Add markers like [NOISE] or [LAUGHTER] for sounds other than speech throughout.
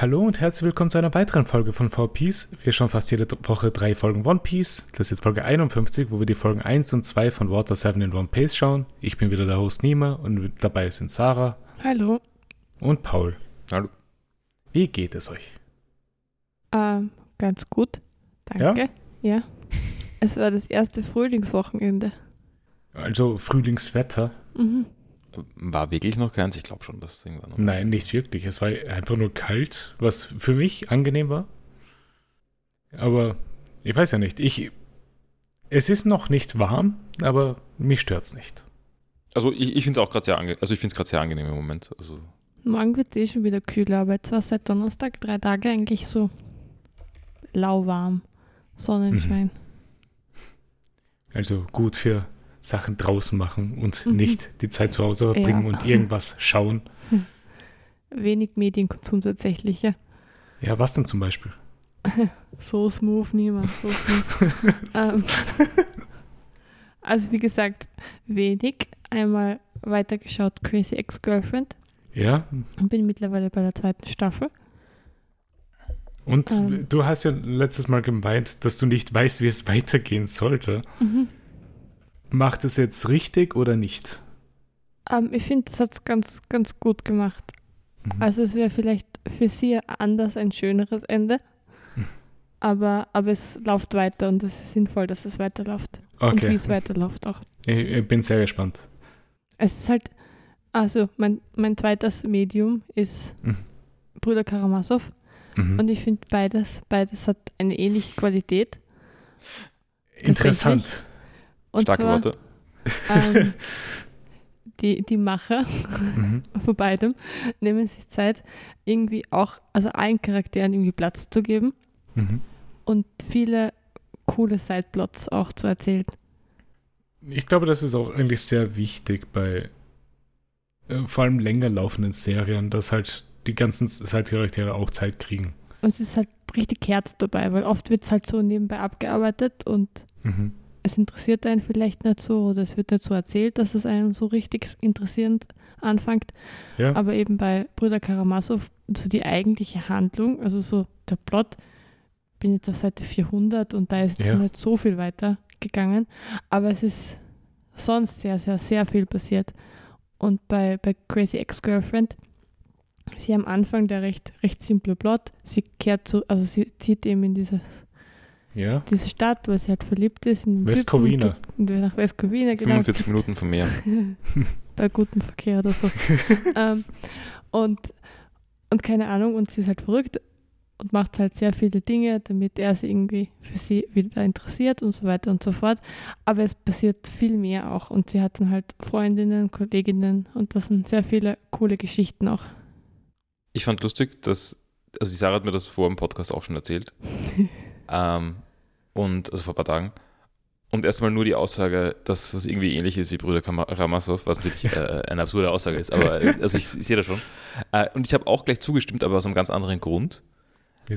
Hallo und herzlich willkommen zu einer weiteren Folge von Four Piece. Wir schauen fast jede Woche drei Folgen One Piece. Das ist jetzt Folge 51, wo wir die Folgen 1 und 2 von Water 7 in One Piece schauen. Ich bin wieder der Host Nima und dabei sind Sarah. Hallo. Und Paul. Hallo. Wie geht es euch? Ähm, ganz gut. Danke. Ja? ja. Es war das erste Frühlingswochenende. Also Frühlingswetter. Mhm. War wirklich noch keins? Ich glaube schon, dass irgendwann noch. Nein, nicht wirklich. Es war einfach nur kalt, was für mich angenehm war. Aber ich weiß ja nicht. Ich, es ist noch nicht warm, aber mich stört es nicht. Also ich, ich finde es auch gerade sehr, ange also ich sehr angenehm im Moment. Also Morgen wird es eh schon wieder kühler, aber jetzt war es seit Donnerstag drei Tage eigentlich so lauwarm. Sonnenschein. Mhm. Also gut für Sachen draußen machen und mhm. nicht die Zeit zu Hause verbringen ja. und irgendwas schauen. [LAUGHS] Wenig Medienkonsum tatsächlich, ja. Ja, was denn zum Beispiel? [LAUGHS] so smooth, niemand, so smooth. [LAUGHS] ähm, also wie gesagt, wenig. Einmal weitergeschaut Crazy Ex-Girlfriend. Ja. Und bin mittlerweile bei der zweiten Staffel. Und ähm, du hast ja letztes Mal gemeint, dass du nicht weißt, wie es weitergehen sollte. Mhm. Macht es jetzt richtig oder nicht? Ähm, ich finde, das hat es ganz, ganz gut gemacht. Mhm. Also es wäre vielleicht für sie anders ein schöneres Ende. Mhm. [LAUGHS] Aber, aber es läuft weiter und es ist sinnvoll, dass es weiterläuft. Okay. Und wie es weiterläuft auch. Ich, ich, bin sehr gespannt. Es ist halt, also mein, mein zweites Medium ist mhm. Brüder Karamasow. Mhm. Und ich finde beides, beides hat eine ähnliche Qualität. Interessant. Und Starke zwar, Worte. Ähm, [LAUGHS] die, die Macher Mhm. [LAUGHS] von beidem nehmen sich Zeit, irgendwie auch, also allen Charakteren irgendwie Platz zu geben Mhm. und viele coole Sideplots auch zu erzählen. Ich glaube, das ist auch eigentlich sehr wichtig bei äh, vor allem länger laufenden Serien, dass halt die ganzen Side-Charaktere auch Zeit kriegen. Und es ist halt richtig Herz dabei, weil oft wird es halt so nebenbei abgearbeitet und Mhm. Es interessiert einen vielleicht nicht so oder es wird nicht so erzählt, dass es einen so richtig interessierend anfängt. Ja. Aber eben bei Brüder Karamasow, so die eigentliche Handlung, also so der Plot, bin jetzt auf Seite 400 und da ist jetzt Ja. nicht so viel weiter gegangen, aber es ist sonst sehr, sehr, sehr viel passiert. Und bei, bei Crazy Ex-Girlfriend, sie am Anfang der recht, recht simple Plot, sie kehrt zu, also sie zieht eben in dieses ja. diese Stadt, wo sie halt verliebt ist. In den West Typen, Covina. und Nach West Covina, genau. 45 Minuten von mir. [LAUGHS] Bei gutem Verkehr oder so. [LAUGHS] ähm, und, und keine Ahnung, und sie ist halt verrückt und macht halt sehr viele Dinge, damit er sie irgendwie für sie wieder interessiert und so weiter und so fort. Aber es passiert viel mehr auch und sie hat dann halt Freundinnen, Kolleginnen und das sind sehr viele coole Geschichten auch. Ich fand lustig, dass, also die Sarah hat mir das vor dem Podcast auch schon erzählt. [LAUGHS] ähm, und, also vor ein paar Tagen. Und erstmal nur die Aussage, dass das irgendwie ähnlich ist wie Brüder Karamazov, was natürlich [LAUGHS] äh, eine absurde Aussage ist, aber äh, also ich, ich sehe das schon. Äh, und ich habe auch gleich zugestimmt, aber aus einem ganz anderen Grund.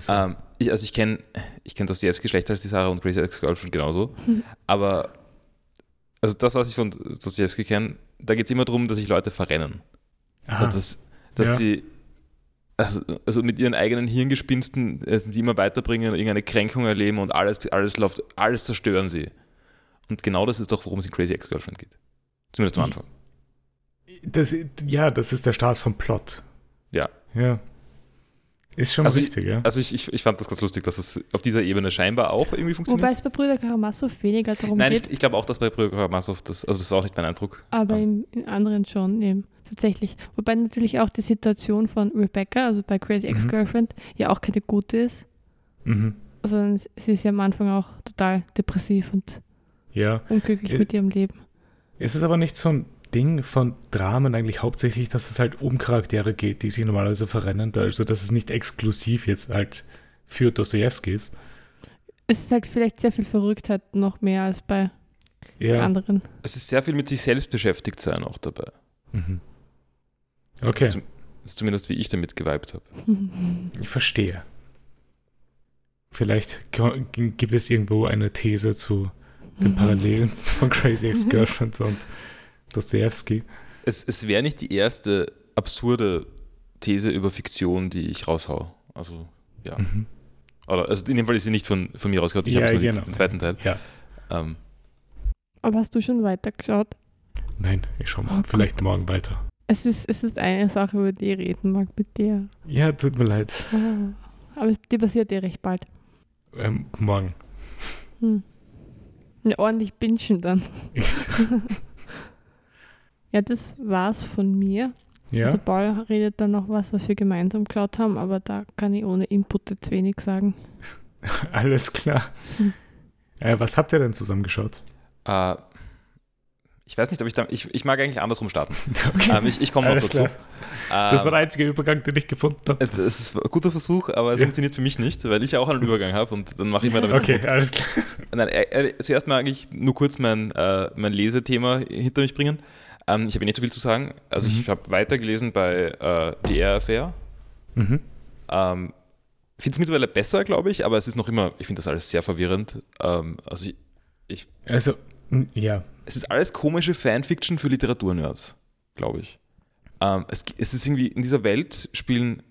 Ähm, ich, also ich kenne ich kenn Dostoevsky schlechter als die Sarah und Crazy Ex-Girlfriend genauso. [LAUGHS] Aber also das, was ich von Dostoevsky kenne, da geht es immer darum, dass sich Leute verrennen. Aha. Also dass, dass Ja. sie also, also mit ihren eigenen Hirngespinsten äh, die immer weiterbringen, irgendeine Kränkung erleben und alles, alles läuft, alles zerstören sie. Und genau das ist doch, worum es in Crazy Ex-Girlfriend geht. Zumindest am Ich- Anfang. Das, ja, das ist der Start vom Plot. Ja. Ja. Ist schon Also richtig, ja. Also ich, ich, ich fand das ganz lustig, dass es auf dieser Ebene scheinbar auch irgendwie funktioniert. Wobei es bei Brüder Karamasow weniger darum Nein, geht, ich, ich glaube auch, dass bei Brüder Karamazov, das, also das war auch nicht mein Eindruck. aber Ja. in, in anderen schon eben. Tatsächlich. Wobei natürlich auch die Situation von Rebecca, also bei Crazy Mhm. Ex-Girlfriend, ja auch keine gute ist. Mhm. Sondern sie ist ja am Anfang auch total depressiv und Ja. unglücklich Äh, mit ihrem Leben. Ist es aber nicht so ein Ding von Dramen eigentlich hauptsächlich, dass es halt um Charaktere geht, die sich normalerweise verrennen? Also, dass es nicht exklusiv jetzt halt für Dostoevsky ist. Es ist halt vielleicht sehr viel Verrücktheit noch mehr als bei Ja. anderen. Es ist sehr viel mit sich selbst beschäftigt sein auch dabei. Mhm. Okay, Das ist, das ist zumindest, wie ich damit geweibt habe. ich verstehe. Vielleicht gibt es irgendwo eine These zu den Parallelen von Crazy Ex-Girlfriend [LAUGHS] und Dostoevsky. Es, es wäre nicht die erste absurde These über Fiktion, die ich raushau. Also, ja. Mhm. Oder, also in dem Fall ist sie nicht von, von mir rausgehört, ich Ja, habe es nur genau. jetzt den zweiten Teil. Ja. Ähm, Aber hast du schon weitergeschaut? Nein, ich schau mal. Oh, Vielleicht morgen weiter. Es ist, es ist eine Sache, über die ich reden mag mit dir. Ja, tut mir leid. Ah. Aber die passiert ja recht bald. Ähm, morgen. Hm. Ja, ordentlich bingen dann. [LAUGHS] ja, das war's von mir. Ja? Also Paul redet dann noch was, was wir gemeinsam geschaut haben, aber da kann ich ohne Input jetzt wenig sagen. [LAUGHS] Alles klar. Hm. Äh, was habt ihr denn zusammengeschaut? äh, ich weiß nicht, ob ich da, ich, ich mag eigentlich andersrum starten. [LAUGHS] Okay. Ähm, ich ich komme noch dazu. klar. Das war Ähm, der einzige Übergang, den ich gefunden habe. Es ist ein guter Versuch, aber es Ja. funktioniert für mich nicht, weil ich ja auch einen Übergang habe und dann mache ich mir damit Okay, kaputt. alles klar. Nein, äh, äh, zuerst mal eigentlich nur kurz mein, äh, mein Lesethema hinter mich bringen. Ähm, ich habe nicht so viel zu sagen. Also Mhm. ich habe weitergelesen bei äh, Air Affair. Mhm. Ähm, finde es mittlerweile besser, glaube ich, aber es ist noch immer, ich finde das alles sehr verwirrend. Ähm, also ich, Also, m, ja. es ist alles komische Fanfiction für Literaturnerds, glaube ich. Ähm, es, es ist irgendwie, in dieser Welt spielen,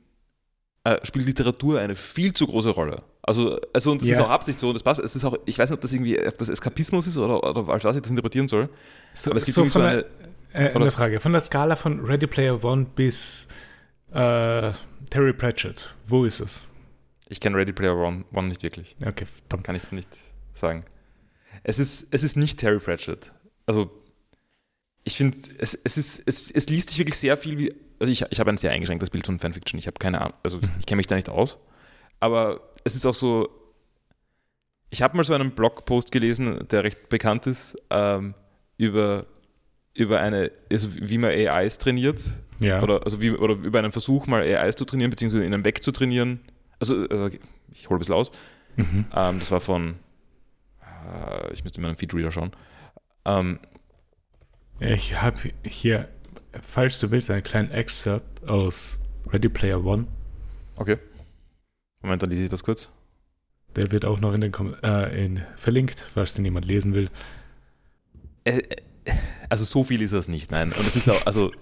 äh, spielt Literatur eine viel zu große Rolle. Also, also und das Ja. ist auch Absicht so und das passt. Es ist auch, ich weiß nicht, ob das irgendwie ob das Eskapismus ist oder, oder als was ich das interpretieren soll. So, Aber es gibt so so von eine. der, äh, eine Frage. Von der Skala von Ready Player One bis äh, Terry Pratchett, wo ist es? Ich kenne Ready Player One, One nicht wirklich. Okay, verdammt. Kann ich nicht sagen. Es ist, es ist nicht Terry Pratchett. Also, ich finde, es, es, ist, es, es liest sich wirklich sehr viel wie. Also, ich, ich habe ein sehr eingeschränktes Bild von Fanfiction. Ich habe keine Ahnung. Also, ich kenne mich da nicht aus. Aber es ist auch so. Ich habe mal so einen Blogpost gelesen, der recht bekannt ist, ähm, über, über eine, also wie man AIs trainiert. Ja. Oder, also wie, oder über einen Versuch, mal AIs zu trainieren, beziehungsweise ihnen wegzutrainieren. Also, äh, ich hole ein bisschen aus. Mhm. Ähm, das war von, äh, ich müsste in meinem Feedreader schauen. Ähm, Ich habe hier, falls du willst, einen kleinen Excerpt aus Ready Player One. okay. Moment, dann lese ich das kurz. Der wird auch noch in den Kom äh, in, verlinkt, falls den jemand lesen will. Äh, äh, also so viel ist das nicht, nein. Und es ist auch, also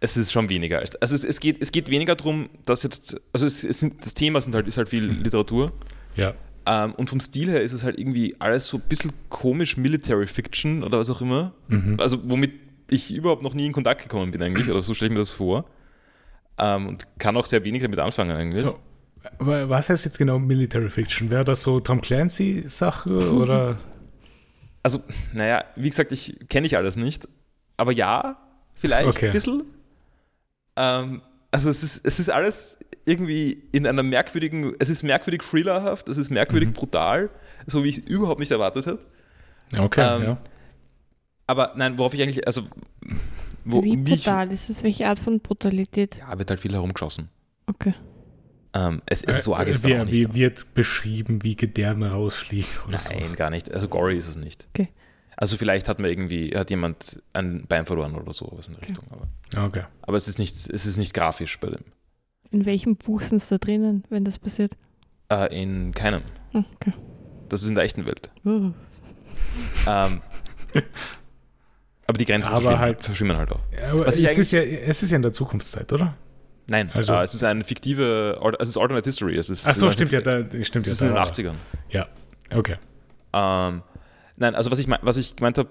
es ist schon weniger. als- Also es, es, geht, es geht weniger darum, dass jetzt, also es, es sind, das Thema sind halt, ist halt viel Literatur. Ja. Ähm, und vom Stil her ist es halt irgendwie alles so ein bisschen komisch Military Fiction oder was auch immer. Mhm. Also womit ich überhaupt noch nie in Kontakt gekommen bin eigentlich, oder so stelle ich mir das vor. Ähm, und kann auch sehr wenig damit anfangen eigentlich. So, aber was heißt jetzt genau Military Fiction? Wäre das so Tom Clancy-Sache [LAUGHS] oder? Also, naja, wie gesagt, ich kenne ich alles nicht. Aber ja, vielleicht Okay. ein bisschen. Ähm, also es ist, es ist alles irgendwie in einer merkwürdigen, es ist merkwürdig thrillerhaft, es ist merkwürdig Mhm. brutal, so wie ich es überhaupt nicht erwartet hätte. Okay, Ähm, ja. Aber nein, worauf ich eigentlich, also wo, Wie wie ich, brutal ist es? Welche Art von Brutalität? ja, wird halt viel herumgeschossen. Okay. Ähm, es ist so arg Äh, ist es wie, auch nicht. wie wird beschrieben, wie Gedärme rausfliegen oder Nein, gar nicht. Also gory ist es nicht. Okay. Also vielleicht hat man irgendwie, hat jemand ein Bein verloren oder so, was in der Okay. Richtung. Aber, so. Okay. aber es ist nicht, es ist nicht grafisch bei dem. In welchem Buch sind es da drinnen, wenn das passiert? Äh, in keinem. Hm, Okay. Das ist in der echten Welt. Uh. Ähm, aber die Grenzen Aber verschwimmen, halt- verschwimmen halt auch. Ja, aber Was es ich ist, ja, es ist ja in der Zukunftszeit, oder? Nein, Also- äh, es ist eine fiktive, es ist Alternate History. Es ist, Ach so, es stimmt ja, da, stimmt Es ja. ist in den da- 80ern. Okay. Ähm, nein, also was ich, mein- was ich gemeint habe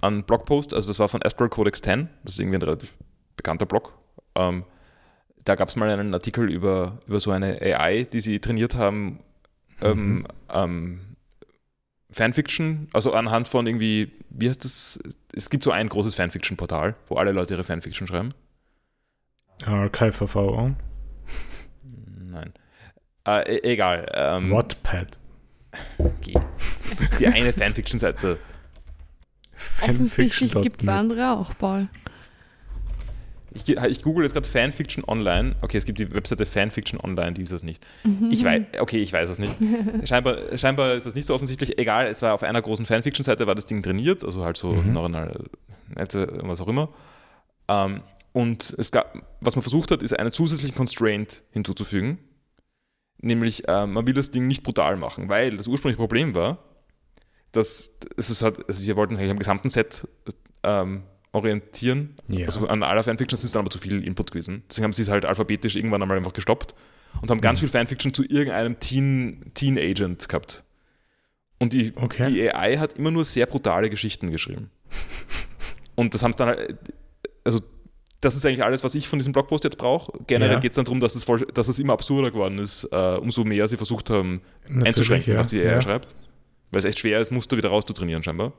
an Blogpost, also das war von Astral Codex 10, das ist irgendwie ein relativ bekannter Blog. Ähm, da gab es mal einen Artikel über, über so eine AI, die sie trainiert haben, ähm, Mhm. ähm, Fanfiction, also anhand von irgendwie, wie heißt das? Es gibt so ein großes Fanfiction-Portal, wo alle Leute ihre Fanfiction schreiben. Archive of Our Own. Nein. Äh, egal. Ähm, Wattpad. Okay. Das ist die eine Fanfiction-Seite. Offensichtlich gibt es andere auch, Paul. Ich, ich google jetzt gerade Fanfiction Online. Okay, es gibt die Webseite Fanfiction Online, die ist das nicht. Mhm. Ich weiß, okay, ich weiß es nicht. [LAUGHS] Scheinbar, scheinbar ist das nicht so offensichtlich. Egal, es war auf einer großen Fanfiction-Seite, war das Ding trainiert, also halt so Mhm. neuronale Netze, was auch immer. Ähm, und es gab, was man versucht hat, ist einen zusätzlichen Constraint hinzuzufügen. Nämlich, ähm, man will das Ding nicht brutal machen, weil das ursprüngliche Problem war, dass es ist halt, also sie wollten sich am gesamten Set ähm, orientieren Ja. also an aller Fanfiction ist es dann aber zu viel Input gewesen. Deswegen haben sie es halt alphabetisch irgendwann einmal einfach gestoppt und haben ganz Mhm. viel Fanfiction zu irgendeinem Teen, Teen Agent gehabt. Und die, Okay. die AI hat immer nur sehr brutale Geschichten geschrieben. [LAUGHS] Und das haben es dann halt, also das ist eigentlich alles, was ich von diesem Blogpost jetzt brauche. Generell Ja. geht es dann darum, dass es, voll, dass es immer absurder geworden ist, äh, umso mehr sie versucht haben, Natürlich, einzuschränken, ja. was die AI ja. schreibt. Weil es echt schwer ist, Muster wieder rauszutrainieren, scheinbar.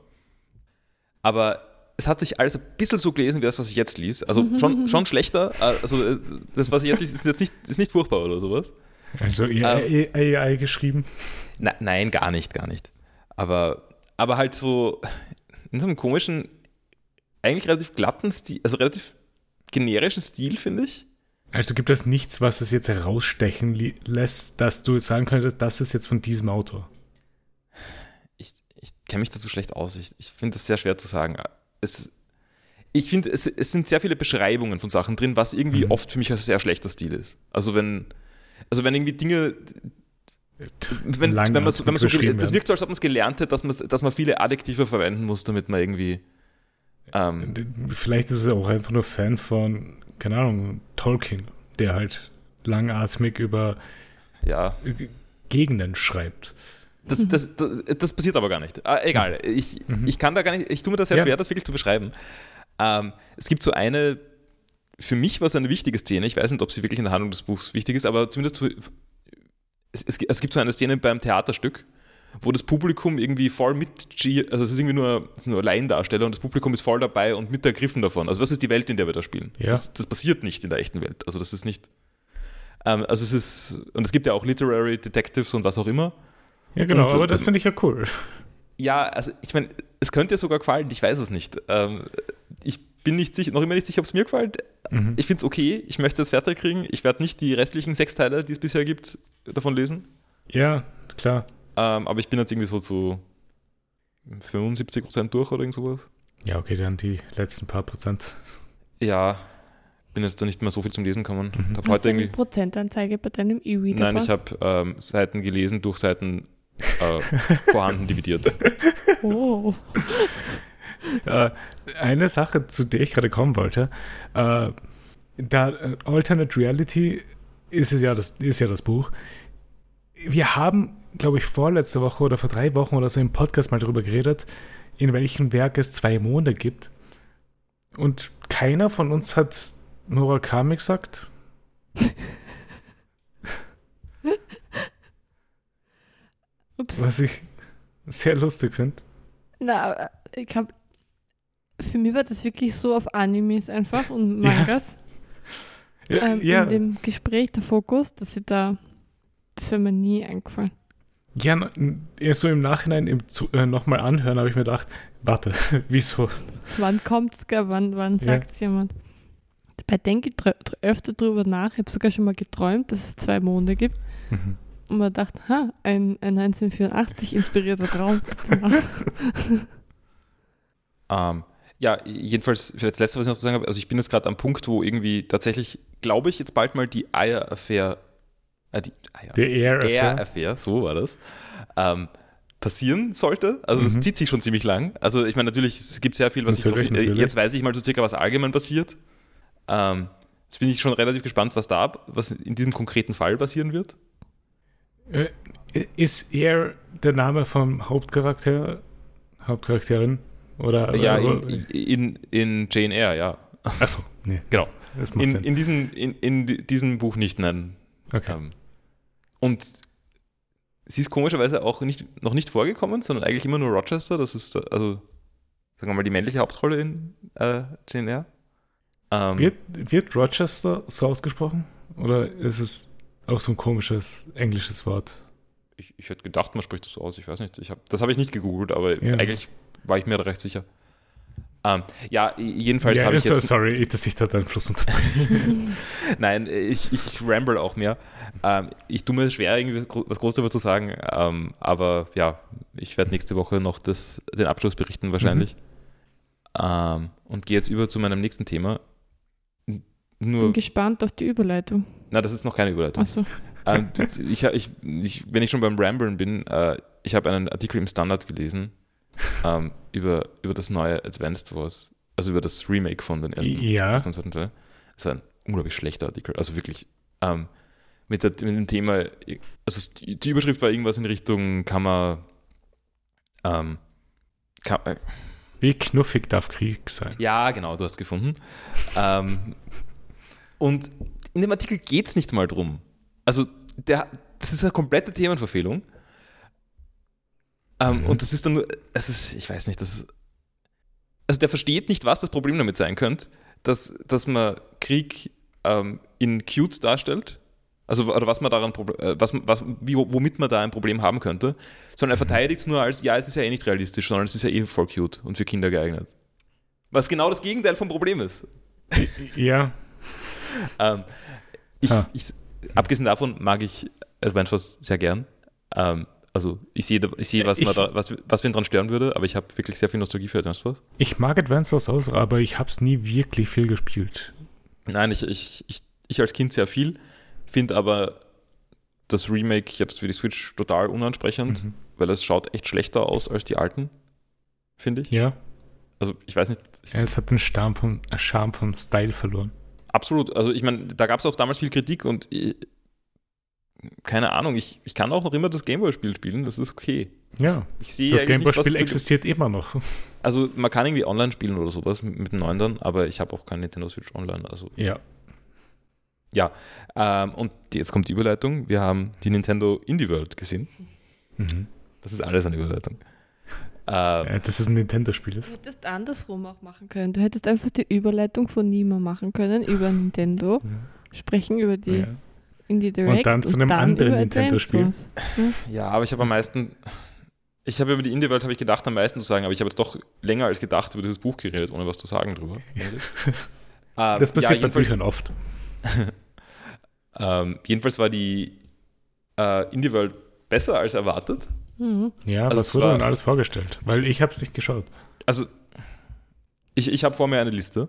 Aber es hat sich alles ein bisschen so gelesen, wie das, was ich jetzt lies. Also schon, schon schlechter. äh, Also äh, das, was ich jetzt lies, ist jetzt nicht, ist nicht furchtbar oder sowas. Also AI, AI geschrieben. Na, nein, gar nicht, gar nicht. Aber, aber halt so in so einem komischen, eigentlich relativ glatten Stil, also relativ generischen Stil, finde ich. Also gibt es nichts, was es jetzt herausstechen lässt, dass du sagen könntest, das ist jetzt von diesem Autor. Ich, ich kenne mich dazu schlecht aus. Ich, ich finde das sehr schwer zu sagen. Es, ich finde, es, es sind sehr viele Beschreibungen von Sachen drin, was irgendwie Mhm. oft für mich ein sehr schlechter Stil ist. Also wenn, also wenn irgendwie Dinge, wenn, Lang wenn man so, wenn man so das wirkt so, als ob man es gelernt hätte, dass man, dass man viele Adjektive verwenden muss, damit man irgendwie ähm, Vielleicht ist es auch einfach nur Fan von, keine Ahnung, Tolkien, der halt langatmig über ja, Gegenden schreibt. Das, das, das, das passiert aber gar nicht. Ah, egal, ich, Mhm. ich kann da gar nicht, ich tue mir das sehr Ja. schwer, das wirklich zu beschreiben. Ähm, es gibt so eine, für mich war es eine wichtige Szene, ich weiß nicht, ob sie wirklich in der Handlung des Buchs wichtig ist, aber zumindest für, es, es, es gibt so eine Szene beim Theaterstück, wo das Publikum irgendwie voll mit, also es ist irgendwie nur, es sind nur Laiendarsteller und das Publikum ist voll dabei und mit ergriffen davon. Also das ist die Welt, in der wir da spielen. Ja. Das, das passiert nicht in der echten Welt. Also das ist nicht, ähm, also es ist, und es gibt ja auch Literary Detectives und was auch immer. Ja, genau, Und, aber das ähm, finde ich ja cool. Ja, also ich meine, es könnte dir sogar gefallen, ich weiß es nicht. Ähm, ich bin nicht sicher, noch immer nicht sicher, ob es mir gefällt. Mhm. Ich finde es okay, ich möchte es fertig kriegen. Ich werde nicht die restlichen sechs Teile, die es bisher gibt, davon lesen. Ja, klar. Ähm, aber ich bin jetzt irgendwie so zu 75% durch oder irgend sowas. Ja, okay, dann die letzten paar Prozent. Ja, bin jetzt da nicht mehr so viel zum Lesen gekommen. Mhm. Hast heute du eine Prozentanzeige bei deinem E-Reader? nein, ich habe ähm, Seiten gelesen durch Seiten äh, vorhanden dividiert. Oh. Äh, eine Sache, zu der ich gerade kommen wollte, äh, da äh, Alternate Reality ist es ja das, ist ja das Buch. Wir haben, glaube ich, vorletzte Woche oder vor drei Wochen oder so im Podcast mal darüber geredet, in welchem Werk es zwei Monde gibt. Und keiner von uns hat Murakami gesagt. [LAUGHS] Ups. Was ich sehr lustig finde. Na, aber ich habe. Für mich war das wirklich so auf Animes einfach und [LAUGHS] Ja. Mangas. Ja, ähm, ja, In dem Gespräch der Fokus, dass ich da. Das wäre mir nie eingefallen. ja so im Nachhinein im äh, nochmal anhören, habe ich mir gedacht, warte, [LAUGHS] wieso? Wann kommt's, gell? wann, wann Ja. sagt's jemand? Dabei denke ich öfter drüber nach. Ich habe sogar schon mal geträumt, dass es zwei Monde gibt. Mhm. Und man dachte, ha, ein, ein 1984 inspirierter Traum. Genau. Ähm, ja, jedenfalls, vielleicht das Letzte, was ich noch zu sagen habe, also ich bin jetzt gerade am Punkt, wo irgendwie tatsächlich, glaube ich, jetzt bald mal die Eier-Affair, äh, die Eier, Der Air so war das, ähm, passieren sollte. Also das Mhm. zieht sich schon ziemlich lang. Also ich meine, natürlich, es gibt sehr viel, was Natürlich, ich drauf, äh, natürlich. jetzt weiß ich mal so circa, was allgemein passiert. Ähm, jetzt bin ich schon relativ gespannt, was da, was in diesem konkreten Fall passieren wird. Äh, Ist er der Name vom Hauptcharakter, Hauptcharakterin? Oder? ja, oder, in, in, in Jane Eyre, ja. Achso, nee, Genau. In, in, diesen, in, in di- diesem Buch nicht, nein. okay. Ähm, und sie ist komischerweise auch nicht, noch nicht vorgekommen, sondern eigentlich immer nur Rochester. Das ist, also, sagen wir mal, die männliche Hauptrolle in äh, Jane Eyre. Ähm, wird, wird Rochester so ausgesprochen? Oder ist es auch so ein komisches englisches Wort? ich, ich hätte gedacht, man spricht das so aus. Ich weiß nicht. Ich hab, das habe ich nicht gegoogelt, aber Ja. eigentlich war ich mir da recht sicher. Ähm, ja, jedenfalls ja, habe ich so, jetzt. sorry, ich- dass ich da deinen Fluss unterbreche. [LAUGHS] Nein, ich, ich ramble auch mehr. Ähm, ich tue mir schwer, irgendwie was Großes darüber zu sagen, ähm, aber ja, ich werde nächste Woche noch das, den Abschluss berichten wahrscheinlich. Ähm, und gehe jetzt über zu meinem nächsten Thema. N- Bin Nur, gespannt auf die Überleitung. Na, das ist noch keine Überleitung. Achso. [LAUGHS] Ähm, ich, ich, ich, wenn ich schon beim Ramblen bin, äh, ich habe einen Artikel im Standard gelesen ähm, über, über das neue Advanced Wars, also über das Remake von den ersten, Ja. ersten und zweiten Teil. Das war ein unglaublich schlechter Artikel, also wirklich. Ähm, mit, der, mit dem Thema, also die Überschrift war irgendwas in Richtung, kann man, ähm, kann, äh, Wie knuffig darf Krieg sein? ja, genau, du hast gefunden. ähm, und in dem Artikel geht es nicht mal drum. Also, der, das ist eine komplette Themenverfehlung. Ähm, Mhm. Und das ist dann nur, es ist, ich weiß nicht, das ist, also der versteht nicht, was das Problem damit sein könnte, dass, dass man Krieg ähm, in cute darstellt. Also, oder was man daran, äh, was, was, wie, womit man da ein Problem haben könnte, sondern er verteidigt es nur als, ja, es ist ja eh nicht realistisch, sondern es ist ja eh voll cute und für Kinder geeignet. Was genau das Gegenteil vom Problem ist. Ja, Ähm, ich, Ah. ich, abgesehen davon mag ich Wars sehr gern. Ähm, also ich sehe, ich sehe was, Ich- man da, was, was wen dran stören würde, aber ich habe wirklich sehr viel Nostalgie für Advance Wars. ich mag Advance Wars aus, aber ich habe es nie wirklich viel gespielt. Nein, ich, ich, ich, ich als Kind sehr viel, finde aber das Remake jetzt für die Switch total unansprechend, Mhm. weil es schaut echt schlechter aus als die alten, finde ich. Ja, Also ich weiß nicht, ich, es hat den Charme vom, äh, Charme vom Style verloren. Absolut. Also ich meine, da gab es auch damals viel Kritik und ich, keine Ahnung, ich, ich kann auch noch immer das Gameboy-Spiel spielen, das ist okay. Ja, Ich sehe das Gameboy-Spiel existiert immer noch. [LAUGHS] Also man kann irgendwie online spielen oder sowas mit, mit dem neuen dann, aber ich habe auch kein Nintendo Switch online. Also Ja, ja. Ähm, und jetzt kommt die Überleitung. Wir haben die Nintendo Indie World gesehen. mhm. Das ist alles eine Überleitung. Ähm, ja das ist ein Nintendo-Spiel. Du ist. hättest andersrum auch machen können. Du hättest einfach die Überleitung von Nima machen können über Nintendo, [LAUGHS] sprechen über die Ja. Indie Direct dann zu einem anderen über Nintendo-Spiel. Ja, aber ich habe am meisten, ich habe über die Indie World habe ich gedacht am meisten zu sagen, aber ich habe jetzt doch länger als gedacht über dieses Buch geredet, ohne was zu sagen drüber. [LAUGHS] Ähm, Das passiert bei jedenfalls- Büchern oft. [LAUGHS] Ähm, jedenfalls war die äh, Indie World besser als erwartet. Mhm. Ja, Also was wurde denn alles vorgestellt? Weil ich habe es nicht geschaut. Also, ich, ich habe vor mir eine Liste.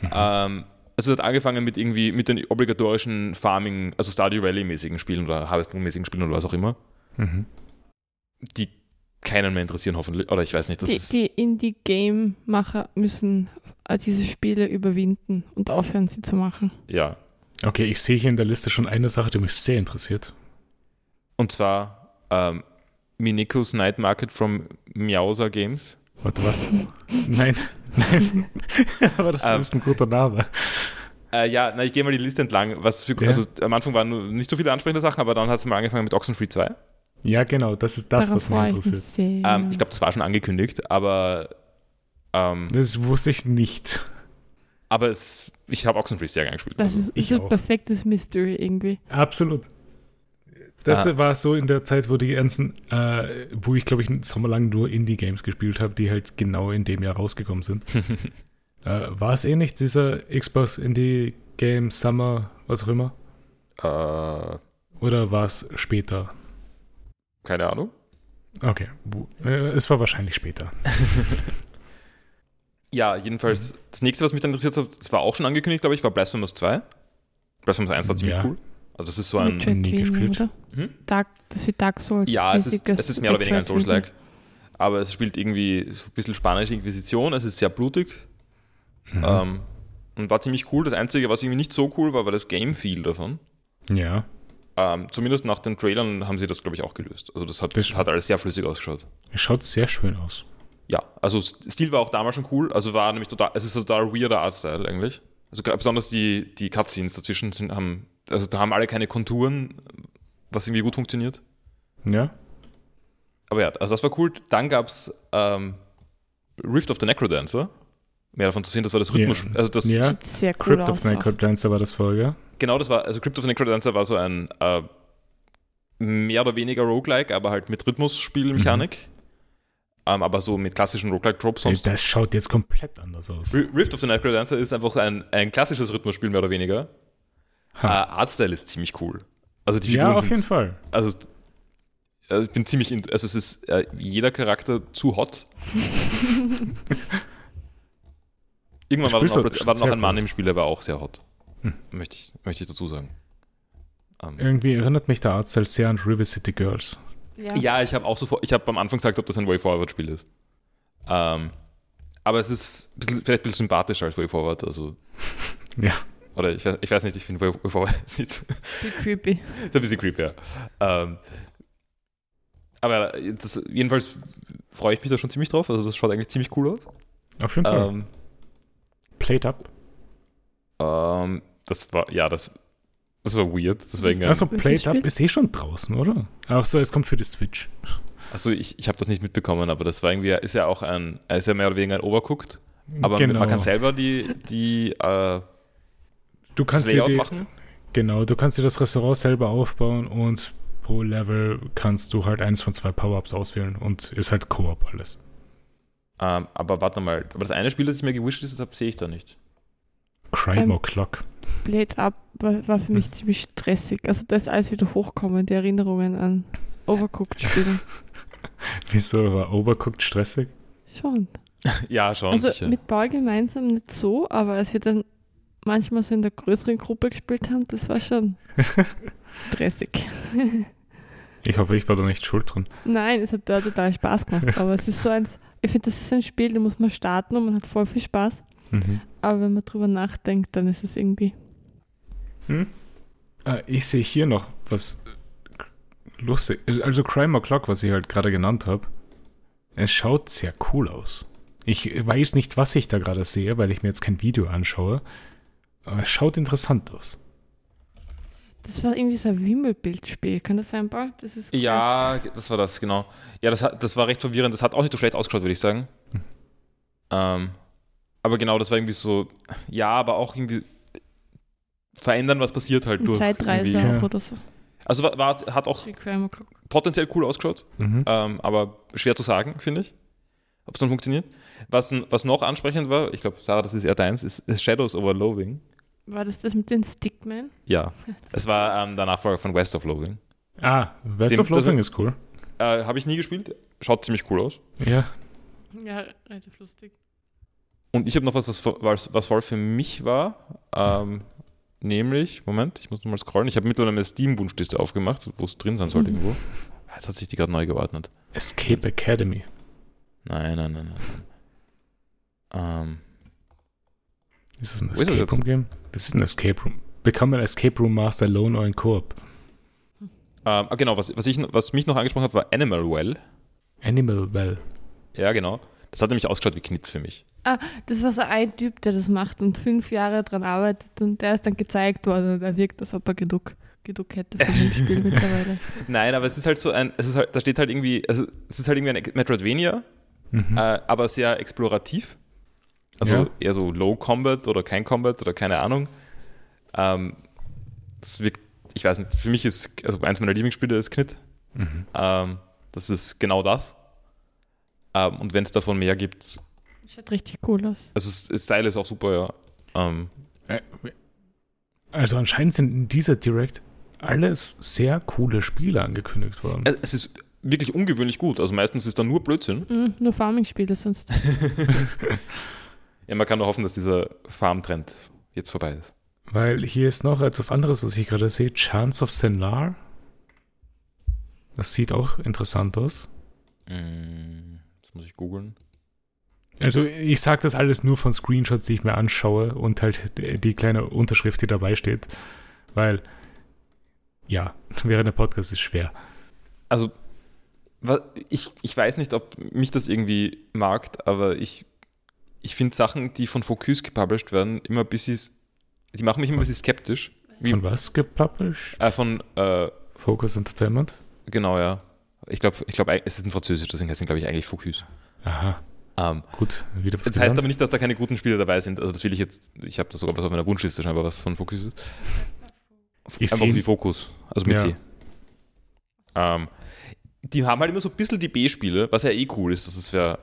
Mhm. Ähm, also, es hat angefangen mit irgendwie mit den obligatorischen Farming, also Stardew Valley-mäßigen Spielen oder Harvest Moon-mäßigen Spielen oder was auch immer, Mhm. die keinen mehr interessieren, hoffentlich. Oder ich weiß nicht, das Die, die Indie-Game-Macher müssen äh, diese Spiele überwinden und aufhören, sie zu machen. Ja. Okay, ich sehe hier in der Liste schon eine Sache, die mich sehr interessiert. Und zwar ähm, Minikos Night Market from Miausa Games. Warte, was? nein, nein. [LAUGHS] Aber das Ähm. ist ein guter Name. Äh, ja, na, ich gehe mal die Liste entlang. Was für, Ja. Also am Anfang waren nur nicht so viele ansprechende Sachen, aber dann hat es mal angefangen mit Oxenfree 2. Ja, genau, das ist das, Darauf was mich ich interessiert. sehr. Ähm, ich glaube, das war schon angekündigt, aber ähm, Das wusste ich nicht. Aber es, ich habe Oxenfree sehr gern gespielt. das Also, ist, ich ist ein perfektes Mystery irgendwie. Absolut. Das Ah. war so in der Zeit, wo die ganzen, äh, wo ich glaube ich einen Sommer lang nur Indie-Games gespielt habe, die halt genau in dem Jahr rausgekommen sind. [LAUGHS] äh, war es eh nicht dieser Xbox Indie-Game Summer, was auch immer? äh, Oder war es später? keine Ahnung. Okay, äh, es war wahrscheinlich später. [LAUGHS] Ja, jedenfalls, das nächste, was mich dann interessiert hat, das war auch schon angekündigt, glaube ich, war Blasphemous 2. Blasphemous 1 war ziemlich Ja. cool. Also, das ist so ein. Nie gespielt. Oder? Hm? Dark, das wird Dark Souls. Ja, es ist, es ist mehr oder weniger ein. Souls-like. Aber es spielt irgendwie so ein bisschen spanische Inquisition. Es ist sehr blutig. Mhm. Ähm, und war ziemlich cool. Das Einzige, was irgendwie nicht so cool war, war das Game-Feel davon. ja, Ähm, zumindest nach den Trailern haben sie das, glaube ich, auch gelöst. Also, das hat, Das- hat alles sehr flüssig ausgeschaut. es schaut sehr schön aus. Ja, also Stil war auch damals schon cool. Also war nämlich total, es ist ein total weirder Artstyle eigentlich. Also gra- besonders die, die Cutscenes dazwischen sind, haben, also da haben alle keine Konturen, was irgendwie gut funktioniert. Ja, Aber ja, also das war cool. Dann gab es ähm, Rift of the Necrodancer. Mehr davon zu sehen, das war das Rhythmus. Ja. Also das, Ja. Sehr cool Crypt of the. Necrodancer war das Folge. genau, das war, also Crypt of the Necrodancer war so ein äh, mehr oder weniger Roguelike, aber halt mit Rhythmusspielmechanik. Ähm, aber so mit klassischen Roguelike-Tropes sonst. Das schaut jetzt komplett anders aus. R- Rift of the Necrodancer ist einfach ein, ein klassisches Rhythmusspiel, mehr oder weniger. Äh. Artstyle ist ziemlich cool. Also die Figuren ja, auf sind, jeden Fall. Also, äh, ich bin ziemlich, in, also es ist äh, jeder Charakter zu hot. [LAUGHS] Irgendwann war, plötzlich- war noch ein Mann cool. im Spiel, der war auch sehr hot. Hm. Möchte, ich, möchte ich dazu sagen. Ähm, Irgendwie erinnert mich der Artstyle sehr an River City Girls. Ja. ja, ich habe auch sofort, ich habe am Anfang gesagt, ob das ein Way Forward Spiel ist. Ähm, aber es ist ein bisschen, vielleicht ein bisschen sympathischer als Way Forward. Also Ja. Oder ich weiß, ich weiß nicht, ich finde UV [LAUGHS] sieht so- Wie creepy. [LAUGHS] ist ein bisschen creepy, ja. Ähm, aber das, jedenfalls freue ich mich da schon ziemlich drauf. Also das schaut eigentlich ziemlich cool aus. Auf jeden Fall. Ähm, Played up. ähm, das war, ja, das, das war weird. Deswegen, ähm, Also Played up ist eh schon draußen, oder? Ach so, es kommt für die Switch. also ich, ich habe das nicht mitbekommen, aber das war irgendwie, ist ja auch ein, ist ja mehr oder weniger ein Overcooked. Aber genau. man kann selber die, die äh, du kannst dir die, machen. Genau, du kannst dir das Restaurant selber aufbauen und pro Level kannst du halt eins von zwei Power-Ups auswählen und ist halt Koop alles. Ähm, aber warte mal, aber das eine Spiel, das ich mir gewishlistet habe, sehe ich da nicht. Crime Ähm, O'Clock. Blade Up war, war für mich ziemlich stressig. Also da ist alles wieder hochkommen, die Erinnerungen an Overcooked-Spiele. [LAUGHS] Wieso war Overcooked stressig? Schon. [LAUGHS] ja, schon, Also sicher. mit Paul gemeinsam nicht so, aber als wir dann manchmal so in der größeren Gruppe gespielt haben, das war schon [LAUGHS] stressig. Ich hoffe, ich war da nicht schuld dran. Nein, es hat da total Spaß gemacht, aber es ist so eins, ich finde, das ist ein Spiel, da muss man starten und man hat voll viel Spaß. Mhm. Aber wenn man drüber nachdenkt, dann ist es irgendwie. Hm? Ah, ich sehe hier noch was lustig. Also Crime O'Clock, was ich halt gerade genannt habe, es schaut sehr cool aus. Ich weiß nicht, was ich da gerade sehe, weil ich mir jetzt kein Video anschaue. Aber es schaut interessant aus. Das war irgendwie so ein Wimmelbildspiel. Kann das sein, Paul? Das ist Ja, das war das, genau. Ja, das, hat, das war recht verwirrend. Das hat auch nicht so schlecht ausgeschaut, würde ich sagen. Ähm, aber genau, das war irgendwie so, ja, aber auch irgendwie verändern, was passiert halt Ein durch. Zeitreise irgendwie. Ja. auch oder so. Also war, war, hat auch potenziell cool ausgeschaut, Mhm. ähm, aber schwer zu sagen, finde ich, ob es dann funktioniert. Was, was noch ansprechend war, ich glaube, Sarah, das ist eher deins, ist, ist Shadows over Loathing. War das das mit den Stickman? Ja, [LAUGHS] es war ähm, der Nachfolger von West of Loathing. Ah, West Dem- of Loathing ist cool. Äh, Habe ich nie gespielt, schaut ziemlich cool aus. Ja. Ja, relativ lustig. Und ich habe noch was, was, was, was voll für mich war. Ähm, nämlich, Moment, ich muss nochmal scrollen. Ich habe mittlerweile eine Steam-Wunschliste aufgemacht, wo es drin sein sollte Mhm. irgendwo. Jetzt hat sich die gerade neu geordnet. Escape Academy. Nein, nein, nein, nein. Ähm, Ist das ein Wo ist das Escape jetzt? Room Game? Das ist ein Escape Room. Become an Escape Room Master alone or in Coop. ähm, ah, genau, was, was, ich, was mich noch angesprochen hat, war Animal Well. Animal Well. Ja, genau. Das hat nämlich ausgeschaut wie Knit für mich. Das war so ein Typ, der das macht und fünf Jahre dran arbeitet und der ist dann gezeigt worden und er wirkt, als ob er genug, genug hätte von dem Spiel [LAUGHS] mittlerweile. Nein, aber es ist halt so ein, es ist halt, da steht halt irgendwie, also es ist halt irgendwie ein Metroidvania, Mhm. äh, aber sehr explorativ. Also Ja. eher so Low Combat oder kein Combat oder keine Ahnung. Ähm, das wirkt, ich weiß nicht, für mich ist, also eins meiner Lieblingsspiele ist Knit. Mhm. Ähm, das ist genau das. Ähm, und wenn es davon mehr gibt, Schaut richtig cool aus. also das Style ist auch super, ja. Ähm, Äh, Also anscheinend sind in dieser Direct alles sehr coole Spiele angekündigt worden. es- es ist wirklich ungewöhnlich gut. Also meistens ist da nur Blödsinn. Mhm, nur Farming-Spiele sonst. [LAUGHS] Ja, man kann nur hoffen, dass dieser Farm-Trend jetzt vorbei ist. Weil hier ist noch etwas anderes, was ich gerade sehe. Chance of Senar. Das sieht auch interessant aus. Mm, Das muss ich googeln. Also ich sage das alles nur von Screenshots, die ich mir anschaue und halt die kleine Unterschrift, die dabei steht. Weil, ja, [LAUGHS] während der Podcast ist schwer. Also, ich, ich weiß nicht, ob mich das irgendwie mag, aber ich, ich finde Sachen, die von Focus gepublished werden, immer ein bisschen, die machen mich immer ein bisschen skeptisch. Wie, Von was gepublished? äh, von, äh, Focus Entertainment? genau, ja. Ich glaube, ich glaub, es ist ein Französisch, deswegen heißt es, glaube ich, eigentlich Focus. Aha, Ähm, gut, wieder was das heißt aber nicht, dass da keine guten Spiele dabei sind. Also das will ich jetzt, ich habe da sogar was auf meiner Wunschliste scheinbar, was von Focus ist. Ich Einfach wie Focus, also mit Ja. C. Ähm, die haben halt immer so ein bisschen die B-Spiele, was ja eh cool ist, dass es wer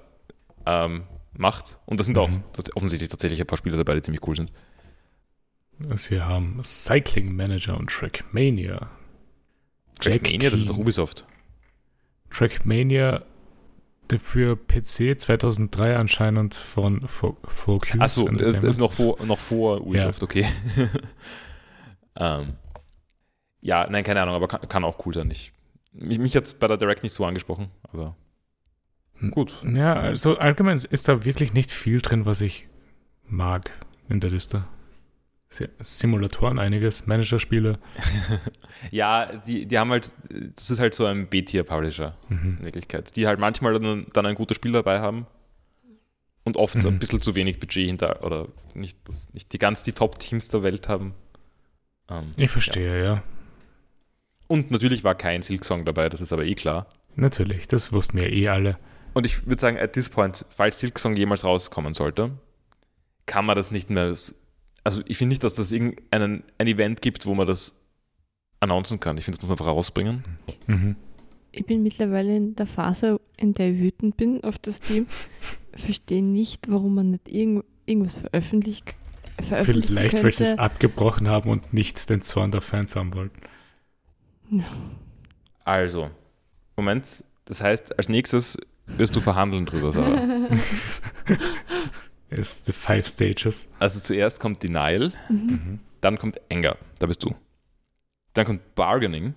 ähm, macht. Und da sind auch Mhm. tats- offensichtlich tatsächlich ein paar Spiele dabei, die ziemlich cool sind. Sie haben Cycling Manager und Trackmania. Jack Trackmania, das ist doch. Ubisoft. Trackmania für PC 2003 anscheinend von Fo- Focus Achso, äh, Entertainment. noch vor, noch vor Ubisoft, okay. [LAUGHS] ähm, ja, nein, keine Ahnung, aber kann, kann auch cool sein. Ich, mich mich hat es bei der Direct nicht so angesprochen, aber. Gut. Ja, also allgemein ist da wirklich nicht viel drin, was ich mag in der Liste. Simulatoren einiges, Managerspiele. [LAUGHS] ja, die, die haben halt, das ist halt so ein B-Tier-Publisher Mhm. in Wirklichkeit, die halt manchmal dann, dann ein gutes Spiel dabei haben und oft Mhm. ein bisschen zu wenig Budget hinter oder nicht, nicht die ganz die Top-Teams der Welt haben. Ähm, Ich verstehe, ja. Und natürlich war kein Silksong dabei, das ist aber eh klar. Natürlich, das wussten wir eh alle. Und ich würde sagen, at this point, falls Silksong jemals rauskommen sollte, kann man das nicht mehr. Also, ich finde nicht, dass das irgendein ein Event gibt, wo man das announcen kann. Ich finde, das muss man einfach rausbringen. Mhm. Ich bin mittlerweile in der Phase, in der ich wütend bin auf das Team. Verstehe nicht, warum man nicht irgend, irgendwas veröffentlicht, veröffentlichen Vielleicht, weil sie es könnte. abgebrochen haben und nicht den Zorn der Fans haben wollten. Also, Moment, das heißt, als nächstes wirst du verhandeln drüber, Sarah. [LAUGHS] Ist the five stages. Also zuerst kommt Denial, Mhm. Dann kommt Anger, da bist du. Dann kommt Bargaining,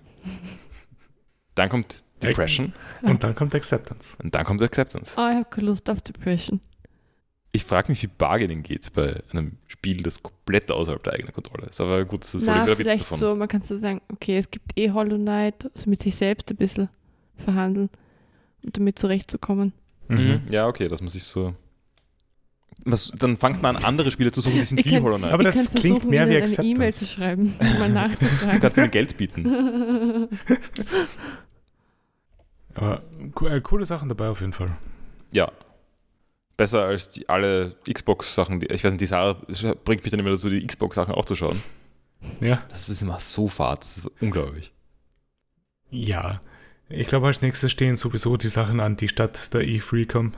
dann kommt Depression Und dann kommt Acceptance. und dann kommt Acceptance. Oh, ich habe keine Lust auf Depression. Ich frage mich, wie Bargaining geht bei einem Spiel, das komplett außerhalb der eigenen Kontrolle ist. Aber gut, das ist voll Na, der Witz vielleicht davon. so, man kann so sagen, okay, es gibt eh Hollow Knight, also mit sich selbst ein bisschen verhandeln damit zurechtzukommen. Mhm. Ja, okay, dass man sich so. Was, dann fangt man an, andere Spiele zu suchen, die [LAUGHS] sind Ich wie kann- Hollow Knight. Aber ich das klingt versuchen, mehr wie ihnen eine E-Mail Acceptance. zu schreiben, um mal [LAUGHS] du nachzufragen. kannst ihnen Geld bieten. [LAUGHS] Aber co- äh, coole Sachen dabei auf jeden Fall. Ja. Besser als die, alle Xbox-Sachen. die- Ich weiß nicht, die Sarah bringt mich dann immer dazu, die Xbox-Sachen auch zu schauen. Ja. Das ist immer so fad. Das ist unglaublich. Ja. Ich glaube, als nächstes stehen sowieso die Sachen an, die statt der E3 kommen.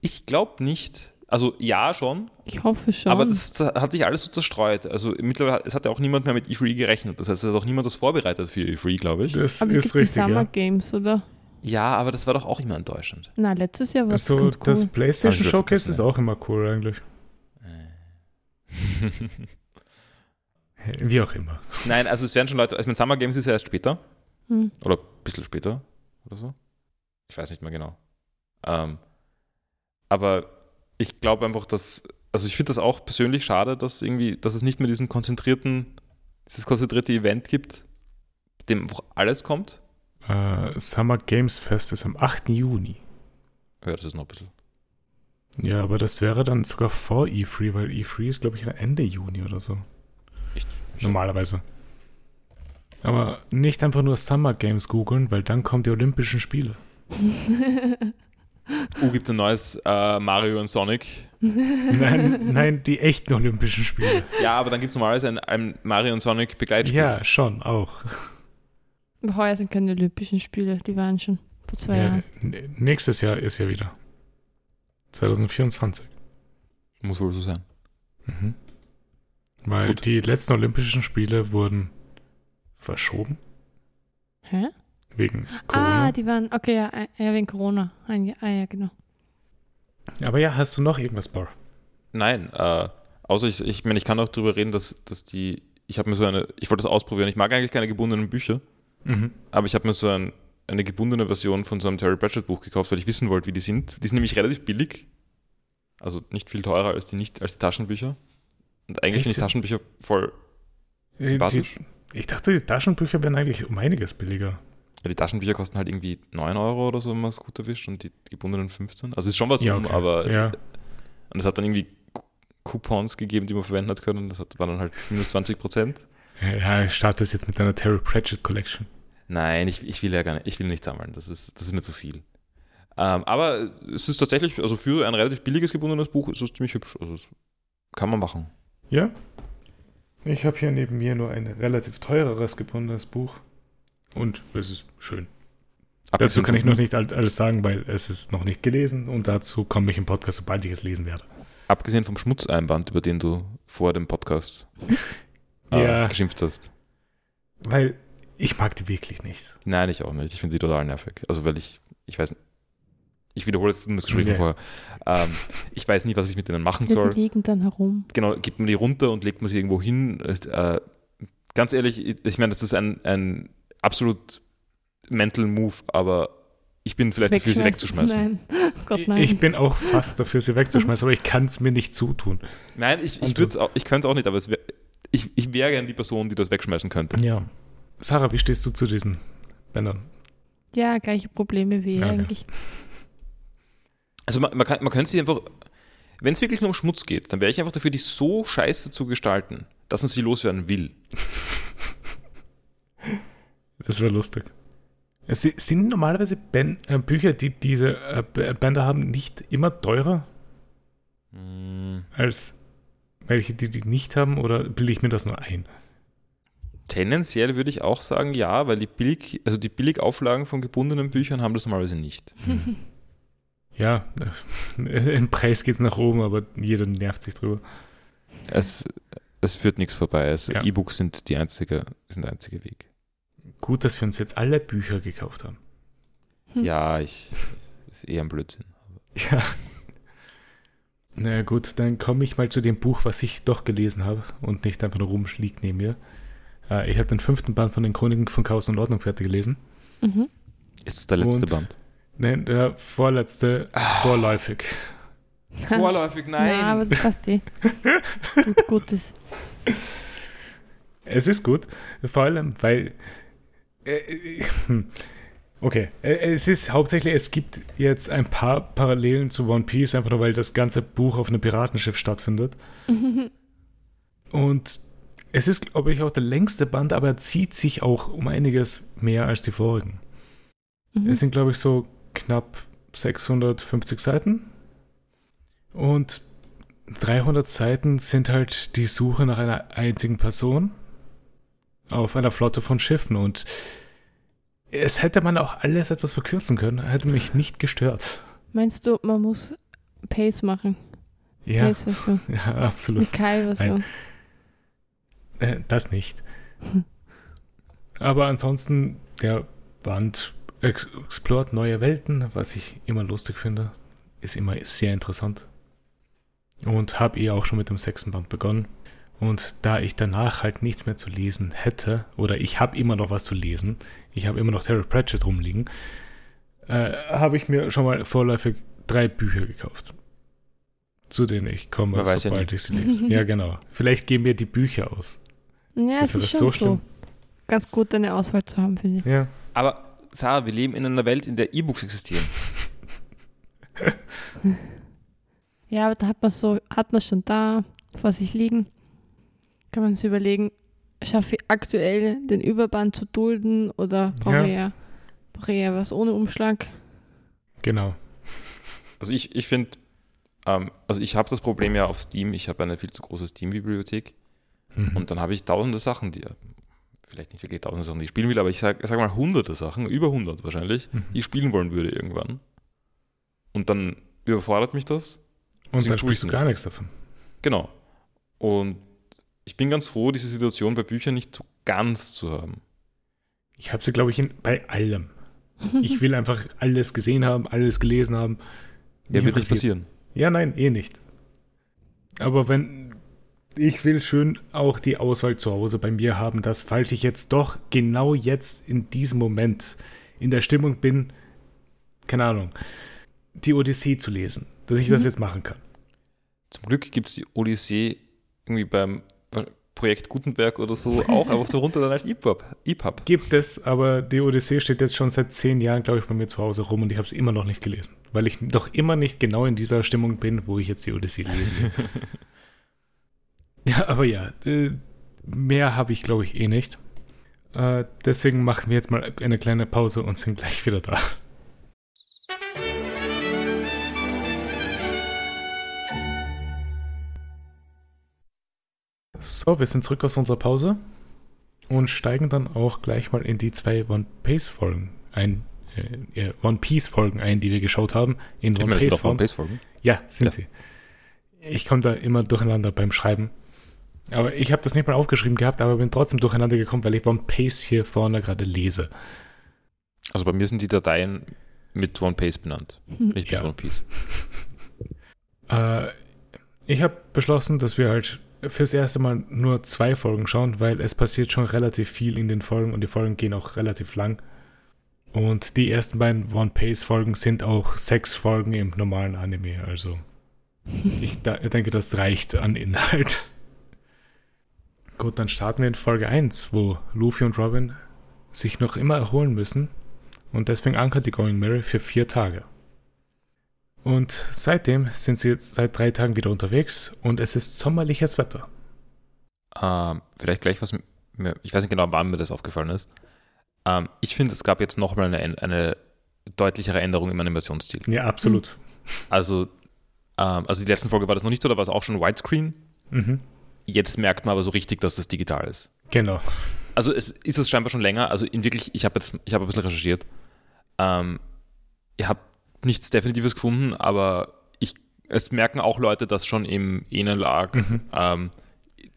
Ich glaube nicht. Also ja, schon. Ich hoffe schon. Aber das hat sich alles so zerstreut. Also mittlerweile hat, es hat ja auch niemand mehr mit E3 gerechnet. Das heißt, es hat auch niemand was vorbereitet für E3, glaube ich. Das Aber es ist gibt die richtig, Summer ja. Games, oder? Ja, aber das war doch auch immer enttäuschend. Na, letztes Jahr war es Also, ganz cool. das PlayStation Showcase vergessen, ist auch immer cool eigentlich. [LAUGHS] Wie auch immer. Nein, also es werden schon Leute, also mit Summer Games ist ja erst später. Hm. Oder ein bisschen später oder so. Ich weiß nicht mehr genau. Ähm, aber ich glaube einfach, dass, also ich finde das auch persönlich schade, dass irgendwie, dass es nicht mehr diesen konzentrierten, dieses konzentrierte Event gibt, dem einfach alles kommt. Äh, Summer Games Fest ist am 8. Juni. Ja, das ist noch ein bisschen. Ja, aber das wäre dann sogar vor E3, weil E3 ist, glaube ich, Ende Juni oder so. Echt? Normalerweise. Aber nicht einfach nur Summer Games googeln, weil dann kommen die Olympischen Spiele. [LAUGHS] Uh, gibt es ein neues äh, Mario und Sonic? [LAUGHS] Nein, nein, die echten Olympischen Spiele. Ja, aber dann gibt es normalerweise ein, ein Mario und Sonic Begleitspiel. Ja, schon, auch. Aber heuer sind keine Olympischen Spiele, die waren schon vor zwei Ja, Jahren. nächstes Jahr ist ja wieder. 2024. Muss wohl so sein. Mhm. Weil Gut. die letzten Olympischen Spiele wurden verschoben Hä? wegen Corona. Ah, die waren, okay, ja, äh, ja wegen Corona. Ein Ah, ja, genau. Aber ja, hast du noch irgendwas, Bar? Nein, äh, außer ich, ich meine, ich kann auch darüber reden, dass, dass die, ich habe mir so eine, ich wollte das ausprobieren, ich mag eigentlich keine gebundenen Bücher, Mhm. aber ich habe mir so ein, eine gebundene Version von so einem Terry Pratchett Buch gekauft, weil ich wissen wollte, wie die sind. Die sind nämlich relativ billig, also nicht viel teurer als die, nicht, als die Taschenbücher. Und eigentlich finde ich Taschenbücher voll Äh, Die, sympathisch. Ich dachte, die Taschenbücher wären eigentlich um einiges billiger. Ja, die Taschenbücher kosten halt irgendwie 9 Euro oder so, wenn man es gut erwischt, und die gebundenen 15. Also es ist schon was Ja, um, okay. aber Ja. und es hat dann irgendwie Coupons gegeben, die man verwenden hat können. Das hat, war dann halt minus 20 Prozent. Ja, ich starte es jetzt mit einer Terry Pratchett Collection. Nein, ich, ich will ja gar nicht, ich will nicht sammeln. Das ist, das ist mir zu viel. Ähm, aber es ist tatsächlich, also für ein relativ billiges gebundenes Buch ist es ziemlich hübsch. Also kann man machen. Ja. Ich habe hier neben mir nur ein relativ teureres gebundenes Buch. Und es ist schön. Dazu Abgesehen kann ich noch nicht all- alles sagen, weil es ist noch nicht gelesen und dazu komme ich im Podcast, sobald ich es lesen werde. Abgesehen vom Schmutzeinband, über den du vor dem Podcast [LAUGHS] äh, Ja. geschimpft hast. Weil ich mag die wirklich nicht. Nein, ich auch nicht. Ich finde die total nervig. Also weil ich, ich weiß nicht, ich wiederhole jetzt das Gespräch von vorher. Ähm, ich weiß nie, was ich mit denen machen Ja, soll. die liegen dann herum. genau, gibt man die runter und legt man sie irgendwo hin. Äh, ganz ehrlich, ich meine, das ist ein, ein absolut mental Move, aber ich bin vielleicht dafür, sie wegzuschmeißen. Nein. Oh [LAUGHS] Gott, nein. Ich bin auch fast dafür, sie wegzuschmeißen, aber ich kann es mir nicht zutun. Nein, ich, ich, auch, ich könnte es auch nicht, aber es wär, ich, ich wäre gern die Person, die das wegschmeißen könnte. Ja. Sarah, wie stehst du zu diesen Bändern? Ja, gleiche Probleme wie Ja, ihr ja. Also man, man, kann, man könnte sie einfach, wenn es wirklich nur um Schmutz geht, dann wäre ich einfach dafür, die so scheiße zu gestalten, dass man sie loswerden will. Das wäre lustig. Es si- sind normalerweise Ben- äh, Bücher, die diese äh, Bänder haben, nicht immer teurer Hm, als welche, die die nicht haben? Oder bilde ich mir das nur ein? tendenziell würde ich auch sagen, ja, weil die billig, also die Billigauflagen von gebundenen Büchern haben das normalerweise nicht. [LAUGHS] Ja, [LAUGHS] im Preis geht es nach oben, aber jeder nervt sich drüber. Es, es führt nichts vorbei. Ja. E-Books sind, die einzige, sind der einzige Weg. Gut, dass wir uns jetzt alle Bücher gekauft haben. Hm. Ja, ich, ist eher ein Blödsinn. Ja. Na ja, gut, dann komme ich mal zu dem Buch, was ich doch gelesen habe und nicht einfach nur rumliegt neben mir. Äh, ich habe den fünften Band von den Chroniken von Chaos und Ordnung fertig gelesen. Mhm. Ist es der letzte Und- Band? Nein, der vorletzte, vorläufig. Vorläufig, [LAUGHS] Ja, aber das passt eh. Gut, Gutes. Es ist gut, vor allem, weil. Äh, äh, [LAUGHS] okay, äh, es ist hauptsächlich, es gibt jetzt ein paar Parallelen zu One Piece, einfach nur weil das ganze Buch auf einem Piratenschiff stattfindet. [LAUGHS] Und es ist, glaube ich, auch der längste Band, aber er zieht sich auch um einiges mehr als die vorigen. Mhm. Es sind, glaube ich, so knapp 650 Seiten. Und 300 Seiten sind halt die Suche nach einer einzigen Person auf einer Flotte von Schiffen. Und es hätte man auch alles etwas verkürzen können, hätte mich nicht gestört. Meinst du, man muss Pace machen? Ja, Pace-Version. [LAUGHS] ja absolut. Kai-Version. Äh, das nicht. Aber ansonsten, der Band explort neue Welten, was ich immer lustig finde. Ist immer sehr interessant. Und habe eh auch schon mit dem sechsten Band begonnen. Und da ich danach halt nichts mehr zu lesen hätte, oder ich habe immer noch was zu lesen, ich habe immer noch Terry Pratchett rumliegen, äh, habe ich mir schon mal vorläufig drei Bücher gekauft. Zu denen ich komme, Man weiß ja sobald nie. ich sie lese. Ja, genau. Vielleicht gehen mir die Bücher aus. Ja, Ist das ist schon so so, schlimm? Ganz gut, eine Auswahl zu haben für sie. Ja. Aber Sarah, wir leben in einer Welt, in der E-Books existieren. [LAUGHS] Ja, aber da hat man so, hat man schon da vor sich liegen. Kann man sich überlegen, schaffe ich aktuell den Überband zu dulden oder brauche Ja. ich ja, brauche ich ja was ohne Umschlag? Genau. Also ich, ich finde, ähm, also ich habe das Problem ja auf Steam, ich habe eine viel zu große Steam-Bibliothek Mhm. und dann habe ich tausende Sachen, die, vielleicht nicht wirklich tausende Sachen, die ich spielen will, aber ich sage sag mal hunderte Sachen, über hundert wahrscheinlich, Mhm. die ich spielen wollen würde irgendwann. Und dann überfordert mich das. Und dann spielst du gar nicht. nichts davon. Genau. Und ich bin ganz froh, diese Situation bei Büchern nicht so ganz zu haben. Ich habe sie, glaube ich, in, bei allem. Ich will einfach alles gesehen haben, alles gelesen haben. Ja, wird interessiert- passieren. Ja, nein, eh nicht. Aber wenn ich will schön auch die Auswahl zu Hause bei mir haben, dass falls ich jetzt doch genau jetzt in diesem Moment in der Stimmung bin, keine Ahnung, die Odyssee zu lesen, dass ich das Mhm. jetzt machen kann. Zum Glück gibt es die Odyssee irgendwie beim Projekt Gutenberg oder so auch einfach so runter dann als EPUB. EPUB. Gibt es, aber die Odyssee steht jetzt schon seit zehn Jahren, glaube ich, bei mir zu Hause rum und ich habe es immer noch nicht gelesen, weil ich doch immer nicht genau in dieser Stimmung bin, wo ich jetzt die Odyssee lesen will. [LAUGHS] ja, aber ja, äh, mehr habe ich, glaube ich, eh nicht. Äh, deswegen machen wir jetzt mal eine kleine Pause und sind gleich wieder da. So, wir sind zurück aus unserer Pause und steigen dann auch gleich mal in die zwei One Piece Folgen ein. Äh, äh, One Piece Folgen ein, die wir geschaut haben. In Ich One Piece. One Piece Folgen. Ja, sind Ja. sie. Ich komme da immer durcheinander beim Schreiben. Aber ich habe das nicht mal aufgeschrieben gehabt, aber bin trotzdem durcheinander gekommen, weil ich One Piece hier vorne gerade lese. Also bei mir sind die Dateien mit One Piece benannt, Hm. nicht Ja. mit One Piece. [LAUGHS] Äh, ich habe beschlossen, dass wir halt fürs erste Mal nur zwei Folgen schauen, weil es passiert schon relativ viel in den Folgen und die Folgen gehen auch relativ lang. Und die ersten beiden One Piece Folgen sind auch sechs Folgen im normalen Anime, also [LAUGHS] ich da, denke, das reicht an Inhalt. Gut, dann starten wir in Folge 1, wo Luffy und Robin sich noch immer erholen müssen und deswegen ankert die Going Mary für vier Tage. Und seitdem sind sie jetzt seit drei Tagen wieder unterwegs und es ist sommerliches Wetter. Ähm, vielleicht gleich was, mir, ich weiß nicht genau, wann mir das aufgefallen ist. Ähm, ich finde, es gab jetzt nochmal eine, eine deutlichere Änderung im Animationsstil. Ja, absolut. Also, ähm, also die letzten Folge war das noch nicht so, da war es auch schon Widescreen. Mhm. Jetzt merkt man aber so richtig, dass das digital ist. Genau. Also es ist es scheinbar schon länger. Also in wirklich, ich habe jetzt, ich habe ein bisschen recherchiert. Ähm, ich habe nichts Definitives gefunden, aber ich, es merken auch Leute, dass schon im ENLAG Mhm. ähm,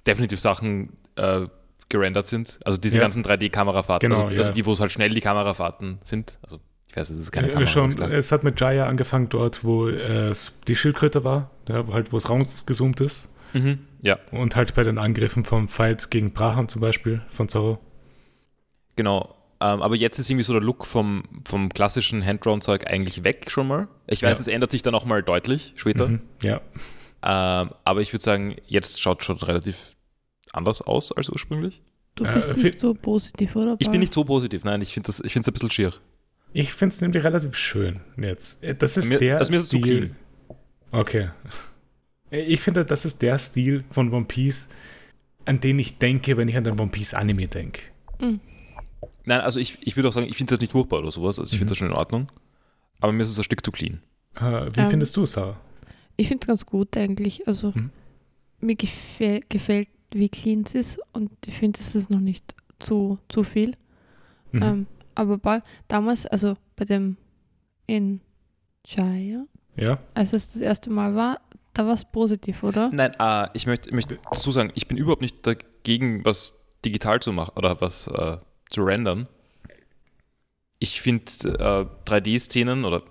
definitiv Sachen äh, gerendert sind. Also diese Ja. ganzen 3D-Kamerafahrten, Genau, also, ja. also die, wo es halt schnell die Kamerafahrten sind. Also ich weiß, es ist keine Äh, Kamera. schon, es hat mit Jaya angefangen, dort, wo äh, es die Schildkröte war, ja, wo halt, wo es rausgezoomt ist. Mhm, ja, Und halt bei den Angriffen vom Fight gegen Braham zum Beispiel, von Zorro. genau. Ähm, aber jetzt ist irgendwie so der Look vom, vom klassischen Hand-Drawn-Zeug eigentlich weg schon mal. Ich weiß, Ja. es ändert sich dann auch mal deutlich später. Mhm. Ja. Ähm, aber ich würde sagen, jetzt schaut schon relativ anders aus als ursprünglich. Du Äh, bist viel- nicht so positiv, oder? Ich bin nicht so positiv, nein, ich finde es ein bisschen schier. Ich finde es nämlich relativ schön jetzt. Äh, Das ist Mir- der also mir ist es zu Stil. clean. Okay. Äh, Ich finde, das ist der Stil von One Piece, an den ich denke, wenn ich an den One Piece Anime denke. Nein, also ich, ich würde auch sagen, ich finde das nicht furchtbar oder sowas. Also ich finde Mhm. das schon in Ordnung. Aber mir ist es ein Stück zu clean. Äh, wie Ähm, findest du es, Sarah? Ich finde es ganz gut eigentlich. Also Mhm. mir gefäll, gefällt, wie clean es ist und ich finde, es ist noch nicht zu, zu viel. Mhm. Ähm, aber bei, damals, also bei dem in Jaya, ja? als es das erste Mal war, da war es positiv, oder? Nein, äh, ich möchte, möchte dazu sagen, ich bin überhaupt nicht dagegen, was digital zu machen oder was äh, zu rendern. Ich finde äh, 3D-Szenen oder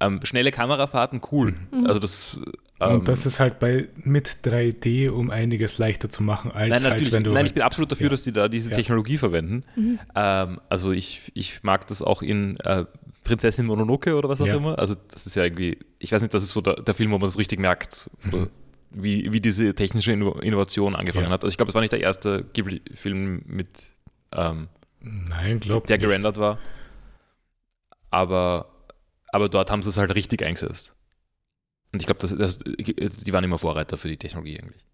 ähm, schnelle Kamerafahrten cool. Mhm. Also das. ähm, Und das ist halt bei mit 3D um einiges leichter zu machen, als Nein, halt, natürlich. wenn du. Nein, halt, ich bin absolut dafür, ja. dass sie da diese Ja. Technologie verwenden. Mhm. Ähm, also ich, ich mag das auch in äh, Prinzessin Mononoke oder was auch Ja. immer. Also das ist ja irgendwie, ich weiß nicht, das ist so der, der Film, wo man es richtig merkt, Mhm. wie, wie diese technische Inno- Innovation angefangen Ja. hat. Also ich glaube, es war nicht der erste Ghibli-Film mit, ähm, Nein, glaub der nicht. gerendert war. Aber, aber dort haben sie es halt richtig eingesetzt. Und ich glaube, das, das, die waren immer Vorreiter für die Technologie eigentlich.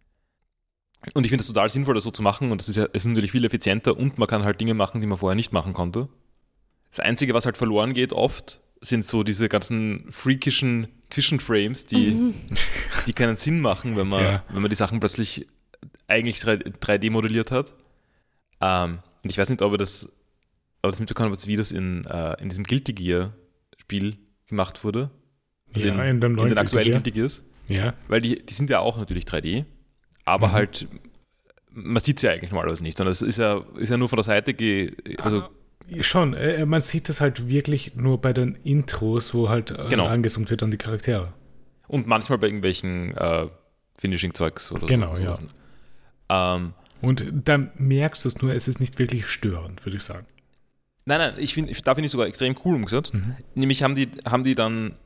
Und ich finde es total sinnvoll, das so zu machen. Und es ist ja es ist natürlich viel effizienter und man kann halt Dinge machen, die man vorher nicht machen konnte. Das Einzige, was halt verloren geht oft, sind so diese ganzen freakischen Zwischenframes, die, Mhm. die keinen Sinn machen, wenn man, Ja. wenn man die Sachen plötzlich eigentlich 3D modelliert hat. Ähm, und ich weiß nicht, ob ihr das, ob das mitbekommen habt, wie das in, äh, in diesem Guilty Gear Spiel gemacht wurde. Also Ja, in, in dem in den aktuellen Guilty Gears. Ja, Weil die, die sind ja auch natürlich 3D, aber Mhm. halt, man sieht es ja eigentlich normalerweise nicht, sondern es ist ja, ist ja nur von der Seite, ge, also Ah, schon. Äh, man sieht es halt wirklich nur bei den Intros, wo halt äh, Genau. angezoomt wird an die Charaktere. und manchmal bei irgendwelchen äh, Finishing-Zeugs oder Genau, so. ja. sowas. Ähm, Und dann merkst du es nur, es ist nicht wirklich störend, würde ich sagen. Nein, nein, ich finde, da finde ich sogar extrem cool umgesetzt. Mhm. Nämlich haben die, haben die dann,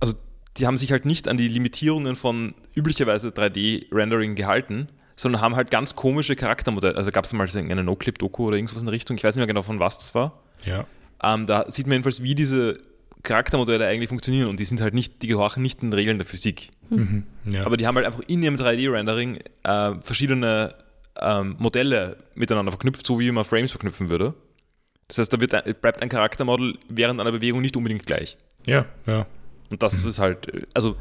also die haben sich halt nicht an die Limitierungen von üblicherweise 3D-Rendering gehalten, sondern haben halt ganz komische Charaktermodelle. Also gab es mal so eine No-Clip-Doku oder irgendwas in der Richtung, ich weiß nicht mehr genau von was das war. Ja. Ähm, da sieht man jedenfalls, wie diese Charaktermodelle eigentlich funktionieren und die sind halt nicht, die gehorchen nicht den Regeln der Physik. Mhm. ja. Aber die haben halt einfach in ihrem 3D-Rendering äh, verschiedene ähm, Modelle miteinander verknüpft, so wie man Frames verknüpfen würde. Das heißt, da wird ein, bleibt ein Charaktermodell während einer Bewegung nicht unbedingt gleich. ja, ja. Und das ist halt, äh, also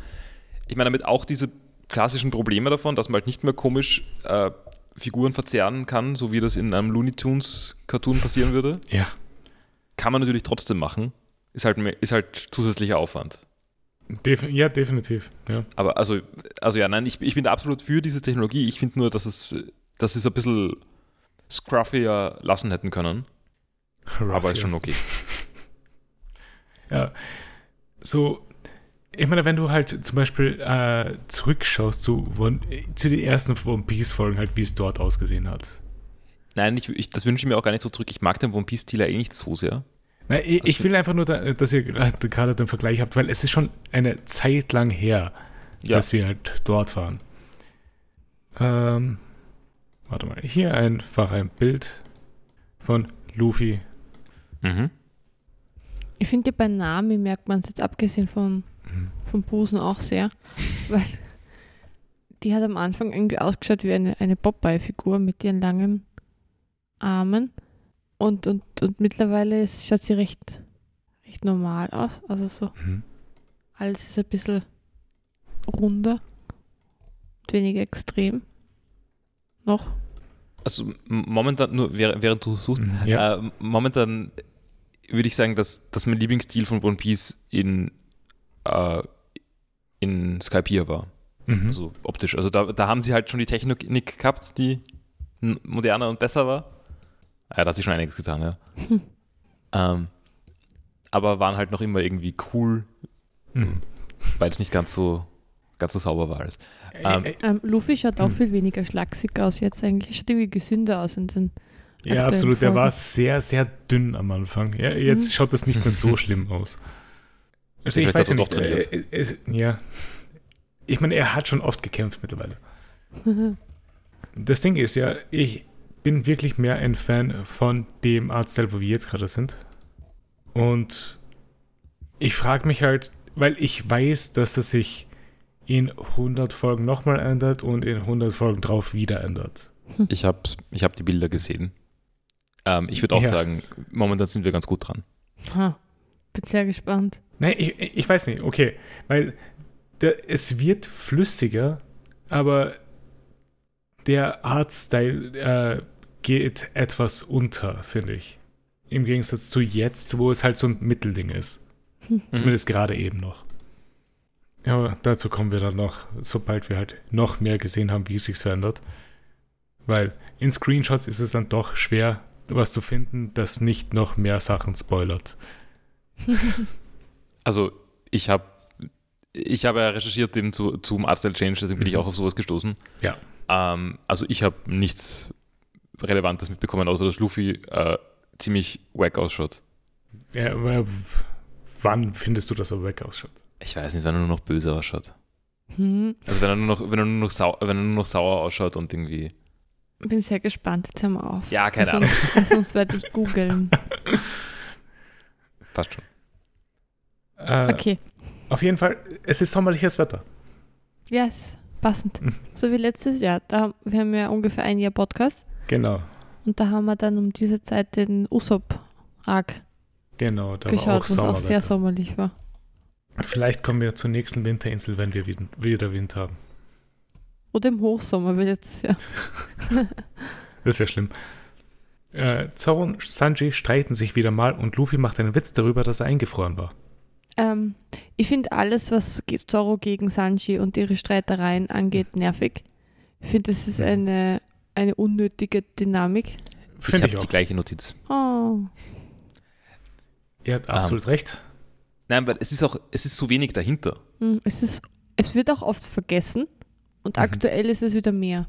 ich meine damit auch diese klassischen Probleme davon, dass man halt nicht mehr komisch äh, Figuren verzerren kann, so wie das in einem Looney Tunes Cartoon passieren würde, Ja. kann man natürlich trotzdem machen. Ist halt, mehr- ist halt zusätzlicher Aufwand. Def ja, definitiv. Ja. Aber also, also ja, nein, ich, ich bin da absolut für diese Technologie. Ich finde nur, dass es, dass sie es ein bisschen scruffier lassen hätten können. Aber ist schon okay. [LAUGHS] Ja. So, ich meine, wenn du halt zum Beispiel äh, zurückschaust zu, One, zu den ersten One Piece-Folgen, halt, wie es dort ausgesehen hat. Nein, ich, ich, das wünsche ich mir auch gar nicht so zurück. Ich mag den One Piece-Stil ja eh nicht so sehr. Na, ich, ich will einfach nur, da, dass ihr gerade gerade den Vergleich habt, weil es ist schon eine Zeit lang her, Ja. dass wir halt dort waren. Ähm, Warte mal, hier einfach ein Bild von Luffy. Mhm. Ich finde, bei Nami merkt man es jetzt abgesehen vom, Mhm. vom Busen auch sehr, [LAUGHS] weil die hat am Anfang irgendwie ausgeschaut wie eine, eine Popeye-Figur mit ihren langen Armen und, und, und mittlerweile ist, schaut sie recht, recht normal aus. Also so, Mhm. alles ist ein bisschen runder und weniger extrem. Noch. Also momentan, nur während während du suchst, Mhm, Ja. äh, momentan würde ich sagen, dass, dass mein Lieblingsstil von One Piece in, äh, in Skypiea war. Mhm. Also optisch. Also da, da haben sie halt schon die Technik gehabt, die moderner und besser war. Ja, da hat sich schon einiges getan, ja. Hm. [LAUGHS] Ähm, aber waren halt noch immer irgendwie cool, Mhm. weil es nicht ganz so, ganz so sauber war alles. Ähm, Äh, äh, Ähm, Luffy schaut auch Hm. viel weniger schlaksig aus jetzt eigentlich. Schaut irgendwie gesünder aus in den ja, absolut. Der Folgen. war sehr, sehr dünn am Anfang. Ja, jetzt Mhm. schaut das nicht mehr so [LAUGHS] schlimm aus. Also ich Vielleicht weiß ja er nicht. trainiert. Äh, äh, es- ja. Ich meine, er hat schon oft gekämpft mittlerweile. Das Ding ist ja, ich bin wirklich mehr ein Fan von dem Artstyle, wo wir jetzt gerade sind. Und ich frage mich halt, weil ich weiß, dass es sich in 100 Folgen nochmal ändert und in 100 Folgen drauf wieder ändert. [LAUGHS] Ich habe ich hab die Bilder gesehen. Ähm, ich würde auch Ja. sagen, momentan sind wir ganz gut dran. Ha, bin sehr gespannt. Nein, ich, ich weiß nicht, okay. Weil der, es wird flüssiger, aber der Artstyle äh, geht etwas unter, finde ich. Im Gegensatz zu jetzt, wo es halt so ein Mittelding ist. Mhm. [LAUGHS] Zumindest gerade eben noch. Ja, Aber dazu kommen wir dann noch, sobald wir halt noch mehr gesehen haben, wie es sich verändert. Weil in Screenshots ist es dann doch schwer, was zu finden, das nicht noch mehr Sachen spoilert. [LAUGHS] Also ich habe ich habe ja recherchiert eben zu, zum Artstyle Change, deswegen bin ich Mhm. auch auf sowas gestoßen. Ja. Ähm, also ich habe nichts Relevantes mitbekommen, außer dass Luffy äh, ziemlich wack ausschaut. Ja, aber wann findest du, dass er weg ausschaut? Ich weiß nicht, wenn er nur noch böse ausschaut. Hm, Also wenn er nur noch, wenn er nur noch, sau, wenn er nur noch sauer ausschaut und irgendwie. bin sehr gespannt. Jetzt hören wir auf. Ja, keine Weil Ahnung. sonst, weil sonst werde ich googeln. [LAUGHS] Passt schon. Äh, Okay. Auf jeden Fall, es ist sommerliches Wetter. Ja, ist passend. Mhm. So wie letztes Jahr. Da, haben- wir haben ja ungefähr ein Jahr Podcast Genau, und da haben wir dann um diese Zeit den Usopp-Arc genau, da war geschaut, auch was auch sehr sommerlich war. Vielleicht kommen wir zur nächsten Winterinsel, wenn wir wieder, Wind haben. Oder im Hochsommer wie letztes Jahr. [LAUGHS] Das wäre schlimm. Äh, Zoro und Sanji streiten sich wieder mal und Luffy macht einen Witz darüber, dass er eingefroren war. Ähm, ich finde alles, was Zorro gegen Sanji und ihre Streitereien angeht, nervig. Ich finde, das ist Mhm. eine, eine unnötige Dynamik. Ich Finde habe ich, die gleiche Notiz. Oh. Er hat absolut recht. Nein, weil es ist auch, es ist so wenig dahinter. Hm, Es, ist, es wird auch oft vergessen und Mhm. aktuell ist es wieder mehr.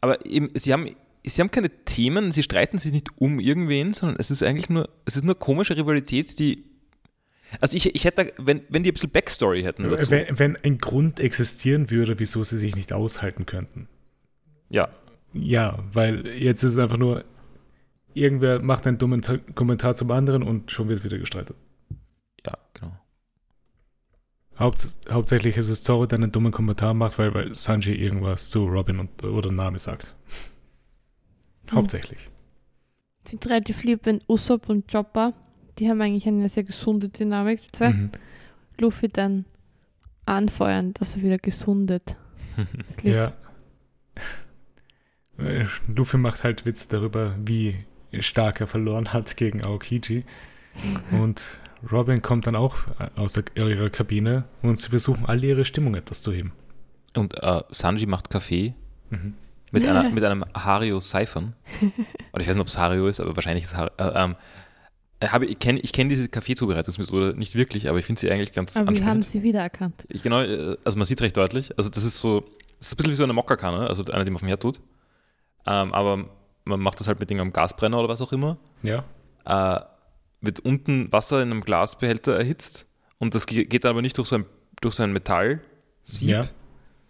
Aber eben, sie haben, sie haben keine Themen, sie streiten sich nicht um irgendwen, sondern es ist eigentlich nur, es ist nur komische Rivalität, die. Also ich, ich hätte, wenn, wenn die ein bisschen Backstory hätten dazu. Wenn, wenn ein Grund existieren würde, wieso sie sich nicht aushalten könnten. Ja, Ja, weil jetzt ist es einfach nur, irgendwer macht einen dummen Ta- Kommentar zum anderen und schon wird wieder gestreitet. ja, genau. Haupt, hauptsächlich ist es Zoro, der einen dummen Kommentar macht, weil, weil Sanji irgendwas zu Robin und, oder Nami sagt. Hm. Hauptsächlich. Ich finde relativ lieb, wenn Usopp und Chopper, die haben eigentlich eine sehr gesunde Dynamik, die zwei. Mhm. Luffy dann anfeuern, dass er wieder gesundet. [LAUGHS] Ja. Äh, Luffy macht halt Witze darüber, wie stark er verloren hat gegen Aokiji. Und Robin kommt dann auch aus der, ihrer Kabine und sie versuchen alle ihre Stimmung etwas zu heben. Und äh, Sanji macht Kaffee Mhm. mit, einer, [LAUGHS] mit einem Hario-Siphon. Oder ich weiß nicht, ob es Hario ist, aber wahrscheinlich ist es Hario. Äh, ähm, äh, habe, ich kenne ich kenn diese Kaffeezubereitungsmethode nicht wirklich, aber ich finde sie eigentlich ganz Aber wir haben sie wiedererkannt. Ich, genau, äh, also man sieht recht deutlich. Also das ist so, das ist ein bisschen wie so eine Mokkakanne, also eine, die man vom Herd tut. Ähm, aber man macht das halt mit irgendeinem Gasbrenner oder was auch immer. Ja. Äh, wird unten Wasser in einem Glasbehälter erhitzt und das ge- geht dann aber nicht durch so ein, durch so ein Metallsieb, Ja.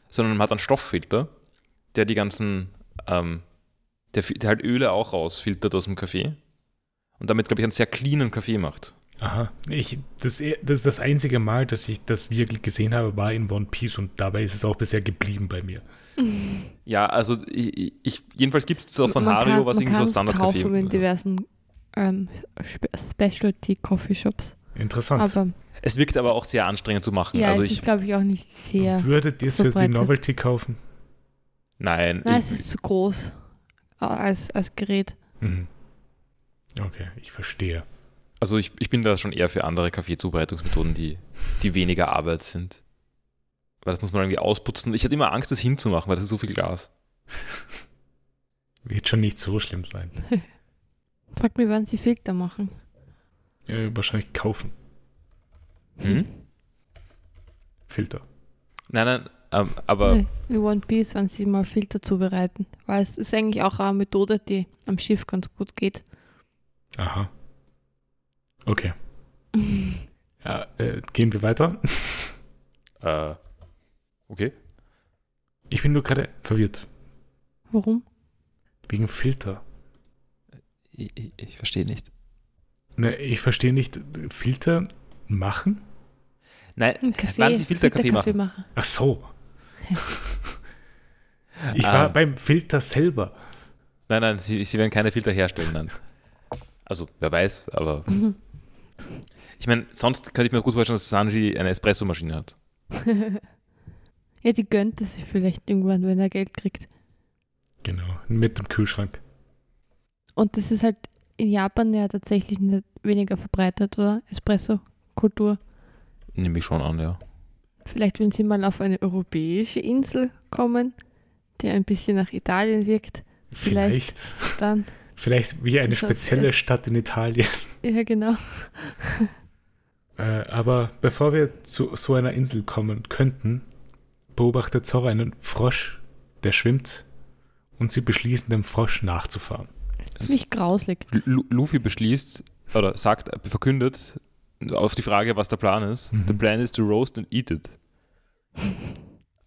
sondern man hat einen Stofffilter, der die ganzen, ähm, der, der halt Öle auch rausfiltert aus dem Kaffee und damit, glaube ich, einen sehr cleanen Kaffee macht. Aha. Ich, das, das ist das einzige Mal, dass ich das wirklich gesehen habe, war in One Piece und dabei ist es auch bisher geblieben bei mir. Ja, also ich, ich jedenfalls gibt es so von Hario was irgendwie so kann's Standard-Kaffee. kaufen in diversen ähm, Spe- Specialty Coffee Shops. Interessant. Aber Es wirkt aber auch sehr anstrengend zu machen. ja, also es ich, ist, glaube ich, auch nicht sehr. Würdet ihr es so für die ist. Novelty kaufen? nein, Nein, ich, es ist zu groß als, als Gerät. Mhm. Okay, ich verstehe. also ich, ich bin da schon eher für andere Kaffeezubereitungsmethoden, die, die weniger Arbeit sind. Weil das muss man irgendwie ausputzen. Ich hatte immer Angst, das hinzumachen, weil das ist so viel Glas. Wird schon nicht so schlimm sein. [LAUGHS] Frag mich, wann sie Filter machen. Äh, wahrscheinlich kaufen. Hm? Filter. Nein, nein, ähm, aber Nee, in One Piece, wenn sie mal Filter zubereiten. Weil es ist eigentlich auch eine Methode, die am Schiff ganz gut geht. Aha. Okay. [LAUGHS] Ja, äh, gehen wir weiter. äh, okay. Ich bin nur gerade verwirrt. Warum? Wegen Filter. Ich, ich, ich verstehe nicht. Ne, ich verstehe nicht. Filter machen? Nein, Ein Kaffee, wann sie Filterkaffee Filterkaffee machen. Ach so. [LAUGHS] Ich war Ähm. beim Filter selber. Nein, nein, sie, sie werden keine Filter herstellen, nein. Also, wer weiß, aber Mhm. [LAUGHS] ich meine, sonst könnte ich mir gut vorstellen, dass Sanji eine Espressomaschine hat. [LAUGHS] ja, die gönnt es sich vielleicht irgendwann, wenn er Geld kriegt. Genau, mit dem Kühlschrank. Und das ist halt in Japan ja tatsächlich nicht weniger verbreitet, oder? Espresso-Kultur. Nehme ich schon an, ja. Vielleicht, wenn sie mal auf eine europäische Insel kommen, die ein bisschen nach Italien wirkt, Vielleicht. Vielleicht. dann, Vielleicht wie eine Das spezielle ist- Stadt in Italien. ja genau. [LAUGHS] Äh, aber bevor wir zu so einer Insel kommen könnten, beobachtet Zorro einen Frosch, der schwimmt, und sie beschließen, dem Frosch nachzufahren. Ziemlich grauslig. Lu- Luffy beschließt oder sagt, verkündet auf die Frage, was der Plan ist. Mhm. The plan is to roast and eat it.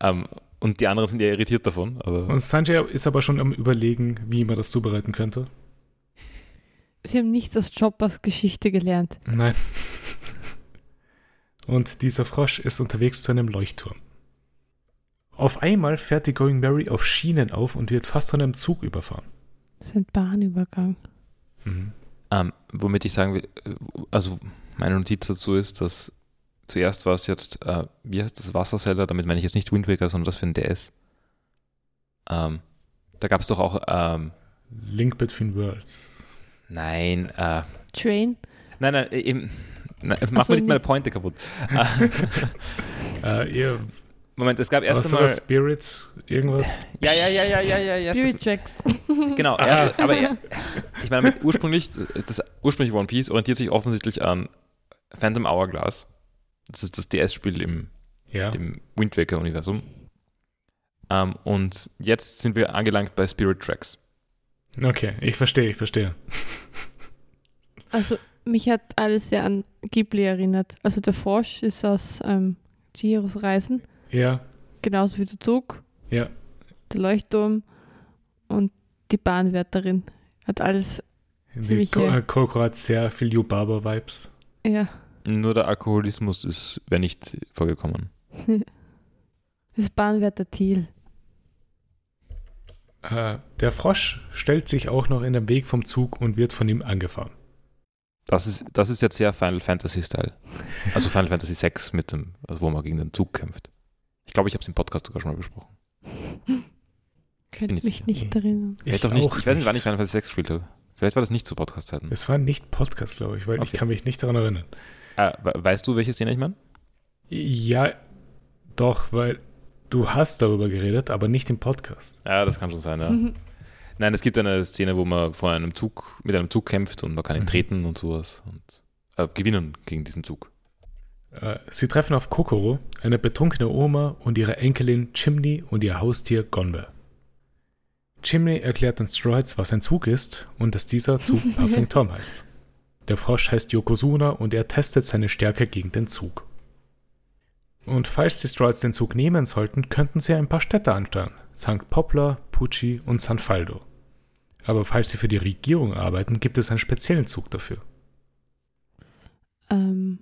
Ähm, und die anderen sind ja irritiert davon, aber Und Sanjay ist aber schon am Überlegen, wie man das zubereiten könnte. Sie haben nichts aus Choppers Geschichte gelernt. Nein. Und dieser Frosch ist unterwegs zu einem Leuchtturm. Auf einmal fährt die Going Mary auf Schienen auf und wird fast von einem Zug überfahren. Das ist ein Bahnübergang. Mhm. ähm, womit ich sagen will, äh, also meine Notiz dazu ist, dass zuerst war es jetzt, äh, wie heißt das, Wasserseller, damit meine ich jetzt nicht Wind Waker, sondern das für ein DS. Ähm, da gab es doch auch, ähm, Link Between Worlds. Nein, äh, Train. nein, nein, äh, eben, nein, mach so, mir nicht meine Pointe kaputt. [LAUGHS] Äh, ihr, Moment, es gab erst einmal, war Spirit, irgendwas? [LAUGHS] ja, ja, ja, ja, ja, ja, ja, Spirit Tracks. [LAUGHS] Genau, erst, aber er, ich meine, ursprünglich, das ursprüngliche One Piece orientiert sich offensichtlich an Phantom Hourglass. Das ist das DS-Spiel im, Ja. im Wind Waker-Universum. Ähm, und jetzt sind wir angelangt bei Spirit Tracks. Okay, ich verstehe, ich verstehe. Also, mich hat alles sehr an Ghibli erinnert. Also, der Frosch ist aus ähm, Chihiros Reisen, Ja, genauso wie der Zug, ja. der Leuchtturm und die Bahnwärterin. Hat alles, Ziemlich, äh, Coco hat sehr viel Yubaba-Vibes. ja, Nur der Alkoholismus ist, wäre nicht vorgekommen. [LAUGHS] das ist Bahnwärter Thiel. Äh, der Frosch stellt sich auch noch in den Weg vom Zug und wird von ihm angefahren. Das ist, das ist jetzt sehr Final Fantasy-Style. Also Final Fantasy 6 mit dem, also wo man gegen den Zug kämpft. Ich glaube, ich habe es im Podcast sogar schon mal besprochen. [LAUGHS] Könnte ich mich sicher. nicht erinnern. Ich, doch nicht, auch ich weiß nicht, wann ich Final Fantasy 6 gespielt habe. Vielleicht war das nicht zu Podcast-Zeiten. Es war nicht Podcast, glaube ich, weil ich Okay. kann mich nicht daran erinnern. We- weißt du, welche Szene ich meine? Ja, doch, weil du hast darüber geredet, aber nicht im Podcast. Ja, das kann schon sein, ja. Mhm. [LAUGHS] Nein, es gibt eine Szene, wo man vor einem Zug, mit einem Zug kämpft und man kann ihn Mhm. treten und sowas und äh, gewinnen gegen diesen Zug. Äh, Sie treffen auf Kokoro, eine betrunkene Oma und ihre Enkelin Chimney und ihr Haustier Gonbe. Chimney erklärt den Stroids, was ein Zug ist und dass dieser Zug [LAUGHS] Puffing Tom heißt. Der Frosch heißt Yokozuna und er testet seine Stärke gegen den Zug. Und falls die Stroids den Zug nehmen sollten, könnten sie ein paar Städte ansteuern. St. Poplar, Pucci und San Faldo. aber falls sie für die Regierung arbeiten, gibt es einen speziellen Zug dafür. Ähm,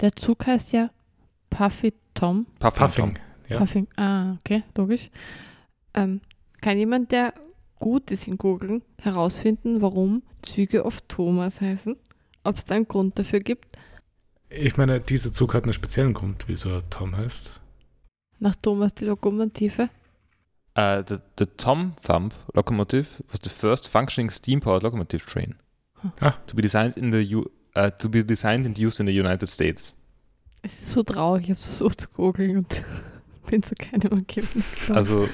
der Zug heißt ja Puffy Tom. Puffing. Puffing. Tom. Ja. Puffing. Ah, okay, logisch. Ähm, kann jemand, der gut ist in Googeln, herausfinden, warum Züge oft Thomas heißen? Ob es da einen Grund dafür gibt? Ich meine, dieser Zug hat einen speziellen Grund, wieso er Tom heißt. Nach Thomas die Lokomotive? Uh, the, the Tom Thumb locomotive was the first functioning steam-powered locomotive train Ah. to be designed in the U uh, to be designed and used in the United States. Es ist so traurig, ich habe versucht zu googeln und [LAUGHS] bin zu keinem Ergebnis gekommen. Also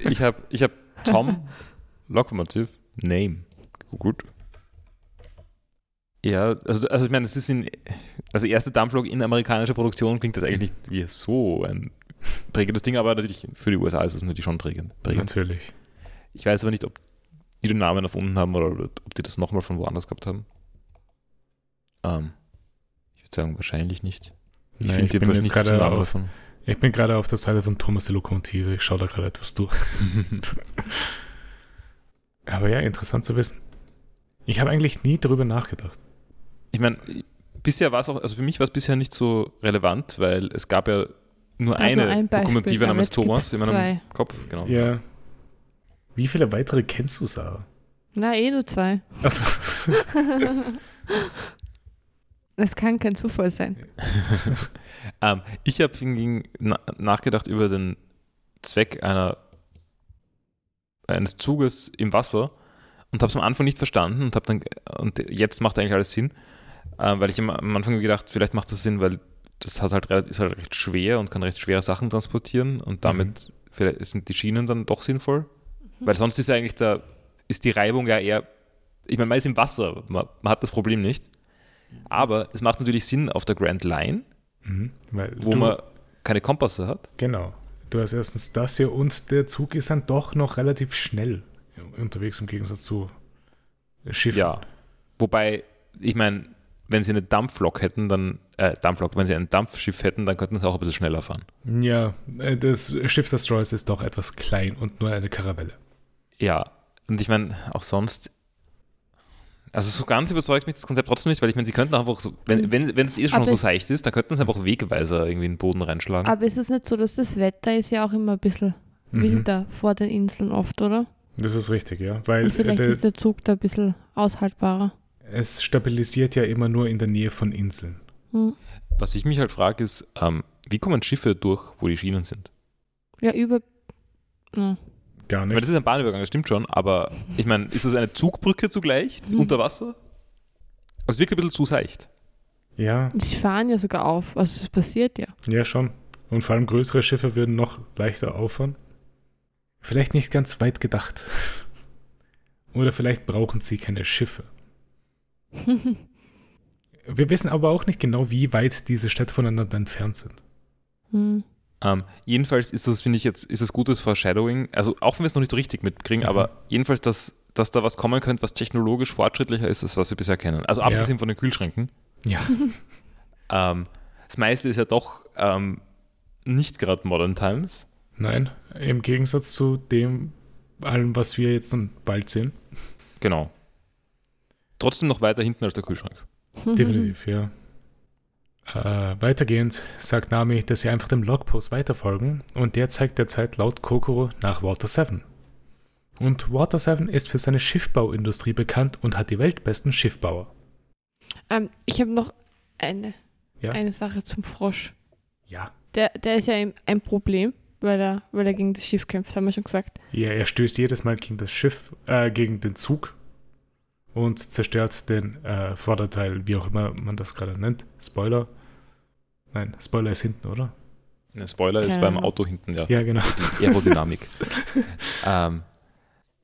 ich habe ich hab Tom [LAUGHS] Locomotive Name gegoogelt. Ja, also, also ich meine, es ist in, also erste Dampflok in amerikanischer Produktion klingt das eigentlich nicht wie so ein prägendes Ding, aber natürlich für die USA ist es natürlich schon prägend. prägend. Natürlich. Ich weiß aber nicht, ob die den Namen erfunden haben oder ob die das nochmal von woanders gehabt haben. Ähm, ich würde sagen, wahrscheinlich nicht. Ich Nein, finde ich, bin jetzt gerade auf, davon. ich bin gerade auf der Seite von Thomas die Lokomotive. Ich schaue da gerade etwas durch. [LAUGHS] Aber ja, interessant zu wissen. Ich habe eigentlich nie darüber nachgedacht. Ich meine, bisher war es auch, also für mich war es bisher nicht so relevant, weil es gab ja nur eine nur ein Beispiel, Lokomotive aber namens Thomas in meinem zwei. Kopf. Genau. Ja. Wie viele weitere kennst du, Sarah? Na, eh nur zwei. Also, Es [LAUGHS] kann kein Zufall sein. [LAUGHS] ähm, ich habe hingegen na nachgedacht über den Zweck einer, eines Zuges im Wasser und habe es am Anfang nicht verstanden und habe dann und jetzt macht eigentlich alles Sinn, ähm, weil ich am, am Anfang gedacht, vielleicht macht das Sinn, weil das hat halt, ist halt recht schwer und kann recht schwere Sachen transportieren und damit vielleicht sind die Schienen dann doch sinnvoll, weil sonst ist ja eigentlich da ist die Reibung ja eher, ich meine, man ist im Wasser, man, man hat das Problem nicht, aber es macht natürlich Sinn auf der Grand Line, mhm, weil wo du, man keine Kompasse hat. Genau. Du hast erstens das hier und der Zug ist dann doch noch relativ schnell unterwegs im Gegensatz zu Schiffen. Ja. Wobei, ich meine, wenn sie eine Dampflok hätten, dann, äh, Dampflok, wenn sie ein Dampfschiff hätten, dann könnten sie auch ein bisschen schneller fahren. Ja, äh, das Schiff des Troys ist doch etwas klein und nur eine Karavelle. Ja. Und ich meine, auch sonst, also so ganz überzeugt mich das Konzept trotzdem nicht, weil ich meine, sie könnten einfach so, wenn, wenn, wenn es eh schon Aber so seicht ist, dann könnten sie einfach Wegweiser irgendwie in den Boden reinschlagen. Aber ist es nicht so, dass das Wetter ist ja auch immer ein bisschen Mhm. wilder vor den Inseln oft, oder? Das ist richtig, ja. Weil Und vielleicht äh, ist der Zug da ein bisschen aushaltbarer. Es stabilisiert ja immer nur in der Nähe von Inseln. Hm. Was ich mich halt frage, ist, ähm, wie kommen Schiffe durch, wo die Schienen sind? Ja, über. Ja. Gar nicht. das ist ein Bahnübergang, das stimmt schon, aber ich meine, ist das eine Zugbrücke zugleich Mhm. unter Wasser? Also es wirkt ein bisschen zu seicht. Ja, Sie fahren ja sogar auf. Also es passiert ja. ja schon. Und vor allem größere Schiffe würden noch leichter auffahren. Vielleicht nicht ganz weit gedacht. [LAUGHS] Oder vielleicht brauchen sie keine Schiffe. [LAUGHS] Wir wissen aber auch nicht genau, wie weit diese Städte voneinander entfernt sind. hm. Ähm, jedenfalls ist das, finde ich jetzt, ist das gutes Foreshadowing. Also auch wenn wir es noch nicht so richtig mitkriegen, Mhm. aber jedenfalls, dass, dass da was kommen könnte, was technologisch fortschrittlicher ist, als was wir bisher kennen. Also Ja. abgesehen von den Kühlschränken. Ja, [LAUGHS] Ähm, das meiste ist ja doch ähm, nicht gerade Modern Times. nein, im Gegensatz zu dem allem, was wir jetzt dann bald sehen. Genau. Trotzdem noch weiter hinten als der Kühlschrank. Definitiv, ja. Äh, weitergehend sagt Nami, dass sie einfach dem Logpost weiterfolgen und der zeigt derzeit laut Kokoro nach Water 7. Und Water 7 ist für seine Schiffbauindustrie bekannt und hat die weltbesten Schiffbauer. ähm, ich habe noch eine, Ja. eine Sache zum Frosch. Ja. Der, der ist ja ein, ein Problem, weil er, weil er gegen das Schiff kämpft, haben wir schon gesagt. Ja, er stößt jedes Mal gegen das Schiff, äh, gegen den Zug und zerstört den äh, Vorderteil, wie auch immer man das gerade nennt. Spoiler. Nein, Spoiler ist hinten, oder? Der Spoiler ist Keine beim Ahnung. Auto hinten, ja. Ja, genau. Die Aerodynamik. [LAUGHS] [LAUGHS] ähm,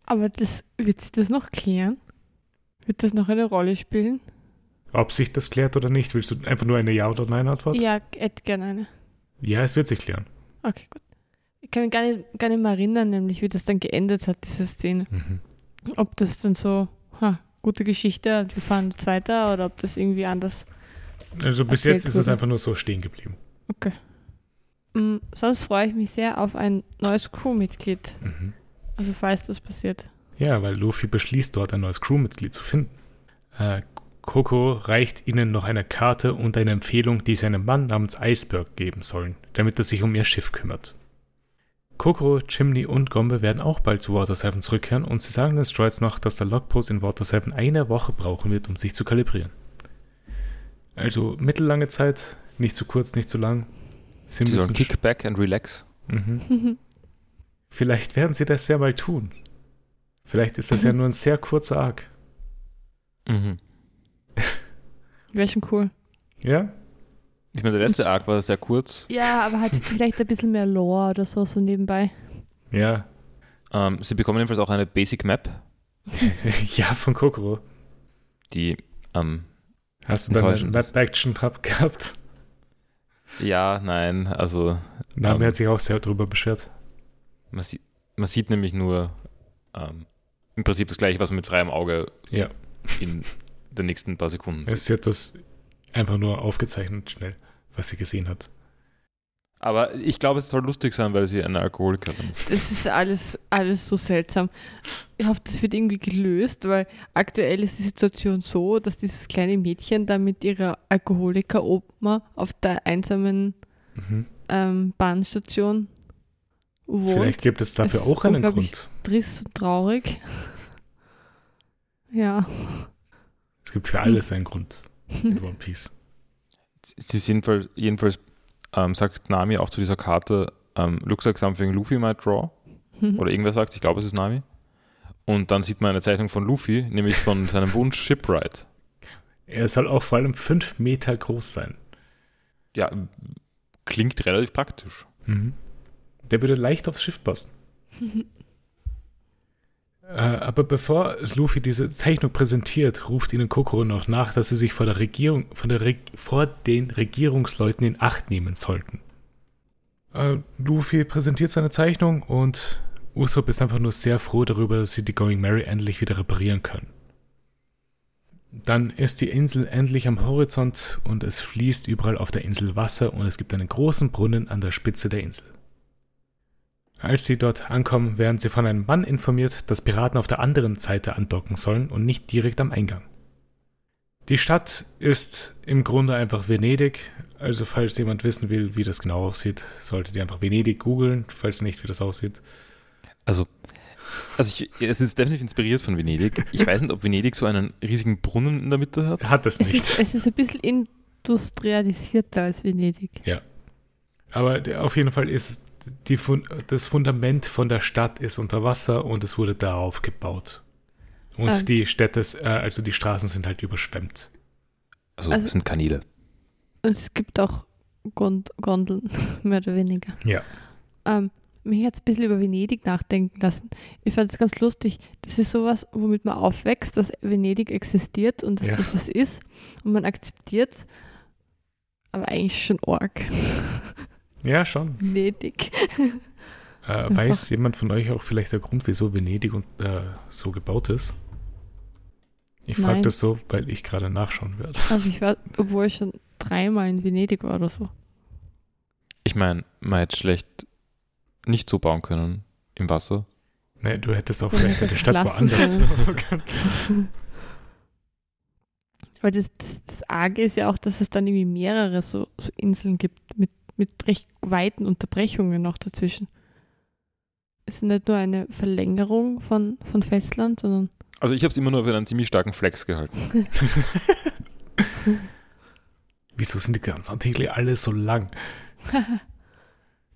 Aber das, wird sie das noch klären? Wird das noch eine Rolle spielen? Ob sich das klärt oder nicht, willst du einfach nur eine Ja- oder Nein-Antwort? Ja, hätte gerne eine. ja, es wird sich klären. Okay, gut. Ich kann mich gar nicht, gar nicht mehr erinnern, nämlich wie das dann geendet hat, diese Szene. Mhm. Ob das dann so, ha, gute Geschichte und wir fahren jetzt weiter oder ob das irgendwie anders. Also bis jetzt ist es wurde. einfach nur so stehen geblieben. Okay. Mm, sonst freue ich mich sehr auf ein neues Crewmitglied. Mhm. Also falls das passiert. Ja, weil Luffy beschließt, dort ein neues Crewmitglied zu finden. Äh, Coco reicht ihnen noch eine Karte und eine Empfehlung, die sie einem Mann namens Iceberg geben sollen, damit er sich um ihr Schiff kümmert. Coco, Chimney und Gombe werden auch bald zu Water 7 zurückkehren und sie sagen den Stroids noch, dass der Logpost in Water 7 eine Woche brauchen wird, um sich zu kalibrieren. Also mittellange Zeit, nicht zu kurz, nicht zu lang. Sie, sie sollen kick back and relax. Mhm. Vielleicht werden sie das ja mal tun. Vielleicht ist das ja nur ein sehr kurzer Arc. Mhm. Wäre schon cool. Ja? Ich meine, der letzte Arc war sehr kurz. Ja, aber hat vielleicht ein bisschen mehr Lore oder so, so nebenbei. Ja. Ähm, sie bekommen jedenfalls auch eine Basic Map. [LAUGHS] ja, von Kokoro. Die ähm, Hast du dann einen Map-Action gehabt? Ja, nein, also. Name ähm, hat sich auch sehr drüber beschwert. Man, sieht, man sieht nämlich nur ähm, im Prinzip das gleiche, was man mit freiem Auge ja. in den nächsten paar Sekunden sieht. Sie hat das einfach nur aufgezeichnet schnell, was sie gesehen hat. Aber ich glaube, es soll lustig sein, weil sie eine Alkoholikerin ist. Das ist alles, alles so seltsam. Ich hoffe, das wird irgendwie gelöst, weil aktuell ist die Situation so, dass dieses kleine Mädchen da mit ihrer Alkoholiker-Oma auf der einsamen mhm. ähm, Bahnstation wohnt. Vielleicht gibt es dafür es auch einen Grund. Trist und traurig. Ja. Es gibt für alles einen Grund in One Piece. Sie sind jedenfalls ähm, sagt Nami auch zu dieser Karte, ähm, looks like something Luffy might draw. Mhm. Oder irgendwer sagt, ich glaube, es ist Nami. Und dann sieht man eine Zeichnung von Luffy, nämlich von [LAUGHS] seinem Wunsch Shipwright. Er soll auch vor allem fünf Meter groß sein. Ja, klingt relativ praktisch. Mhm. Der würde leicht aufs Schiff passen. [LAUGHS] Äh, aber bevor Luffy diese Zeichnung präsentiert, ruft ihnen Kokoro noch nach, dass sie sich vor, der Regierung, von der Re vor den Regierungsleuten in Acht nehmen sollten. Äh, Luffy präsentiert seine Zeichnung und Usopp ist einfach nur sehr froh darüber, dass sie die Going Mary endlich wieder reparieren können. Dann ist die Insel endlich am Horizont und es fließt überall auf der Insel Wasser und es gibt einen großen Brunnen an der Spitze der Insel. Als sie dort ankommen, werden sie von einem Mann informiert, dass Piraten auf der anderen Seite andocken sollen und nicht direkt am Eingang. Die Stadt ist im Grunde einfach Venedig, also falls jemand wissen will, wie das genau aussieht, solltet ihr einfach Venedig googeln, falls nicht, wie das aussieht. Also, also ich, es ist definitiv inspiriert von Venedig. Ich weiß nicht, ob Venedig so einen riesigen Brunnen in der Mitte hat. Hat es nicht. Es ist, es ist ein bisschen industrialisierter als Venedig. Ja. Aber auf jeden Fall ist die, das Fundament von der Stadt ist unter Wasser und es wurde darauf gebaut. Und ah. die Städte, äh, also die Straßen sind halt überschwemmt. Also, also es sind Kanäle. Und es gibt auch Gond Gondeln, [LAUGHS] mehr oder weniger. Ja. Ähm, mich hat es ein bisschen über Venedig nachdenken lassen. Ich fand es ganz lustig. Das ist sowas, womit man aufwächst, dass Venedig existiert und dass ja. das was ist. Und man akzeptiert es. Aber eigentlich schon Org. [LAUGHS] Ja, schon. Venedig. [LAUGHS] Äh, weiß jemand von euch auch vielleicht der Grund, wieso Venedig und, äh, so gebaut ist? Ich frage das so, weil ich gerade nachschauen werde. Also ich war, obwohl ich schon dreimal in Venedig war oder so. Ich meine, man hätte schlecht nicht so bauen können im Wasser. Nee, du hättest auch vielleicht eine Stadt woanders bauen können. [LAUGHS] Weil das, das, das Arge ist ja auch, dass es dann irgendwie mehrere so, so Inseln gibt mit mit recht weiten Unterbrechungen noch dazwischen. Es ist nicht nur eine Verlängerung von, von Festland, sondern. Also ich habe es immer nur für einen ziemlich starken Flex gehalten. [LAUGHS] Wieso sind die ganzen Artikel alle so lang? [LAUGHS]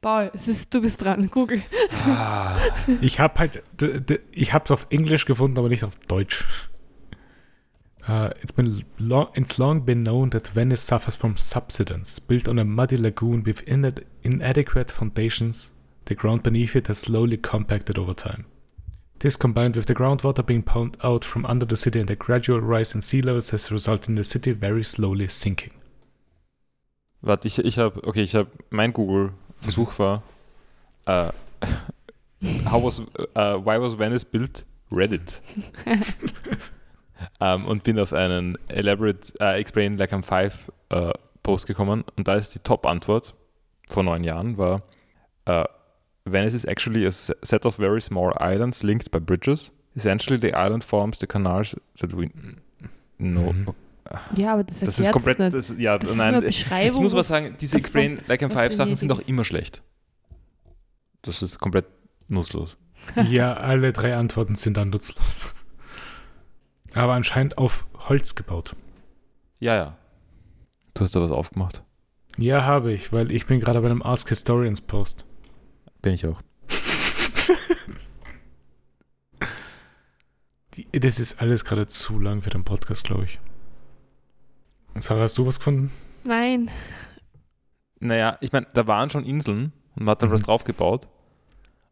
Paul, es ist, du bist dran, Google. Ah. ich habe halt, ich habe es auf Englisch gefunden, aber nicht auf Deutsch. Uh, it's been long, it's long been known that Venice suffers from subsidence. Built on a muddy lagoon with inad inadequate foundations, the ground beneath it has slowly compacted over time. This, combined with the groundwater being pumped out from under the city and the gradual rise in sea levels, has resulted in the city very slowly sinking. Warte, ich, ich habe, okay, ich habe, mein Google-Versuch war, uh, [LAUGHS] how was, uh, why was Venice built? Reddit. [LAUGHS] ähm, und bin auf einen Elaborate uh, Explain Like I'm Five uh, Post gekommen und da ist die Top-Antwort vor neun Jahren war uh, Venice is actually a set of very small islands linked by bridges. Essentially, the island forms the canals that we know. Mhm. Ja, aber das, Das ist komplett, das, ja, Das ist nein, ich muss aber sagen, diese Explain Like I'm Five Sachen sind doch immer schlecht. Das ist komplett nutzlos. Ja, alle drei Antworten sind dann nutzlos. Aber anscheinend auf Holz gebaut. Ja, ja. Du hast da was aufgemacht. Ja, habe ich, weil ich bin gerade bei einem Ask Historians Post. Bin ich auch. [LAUGHS] Das ist alles gerade zu lang für den Podcast, glaube ich. Sarah, hast du was gefunden? Nein. Naja, ich meine, da waren schon Inseln und man hat dann Mhm. was draufgebaut.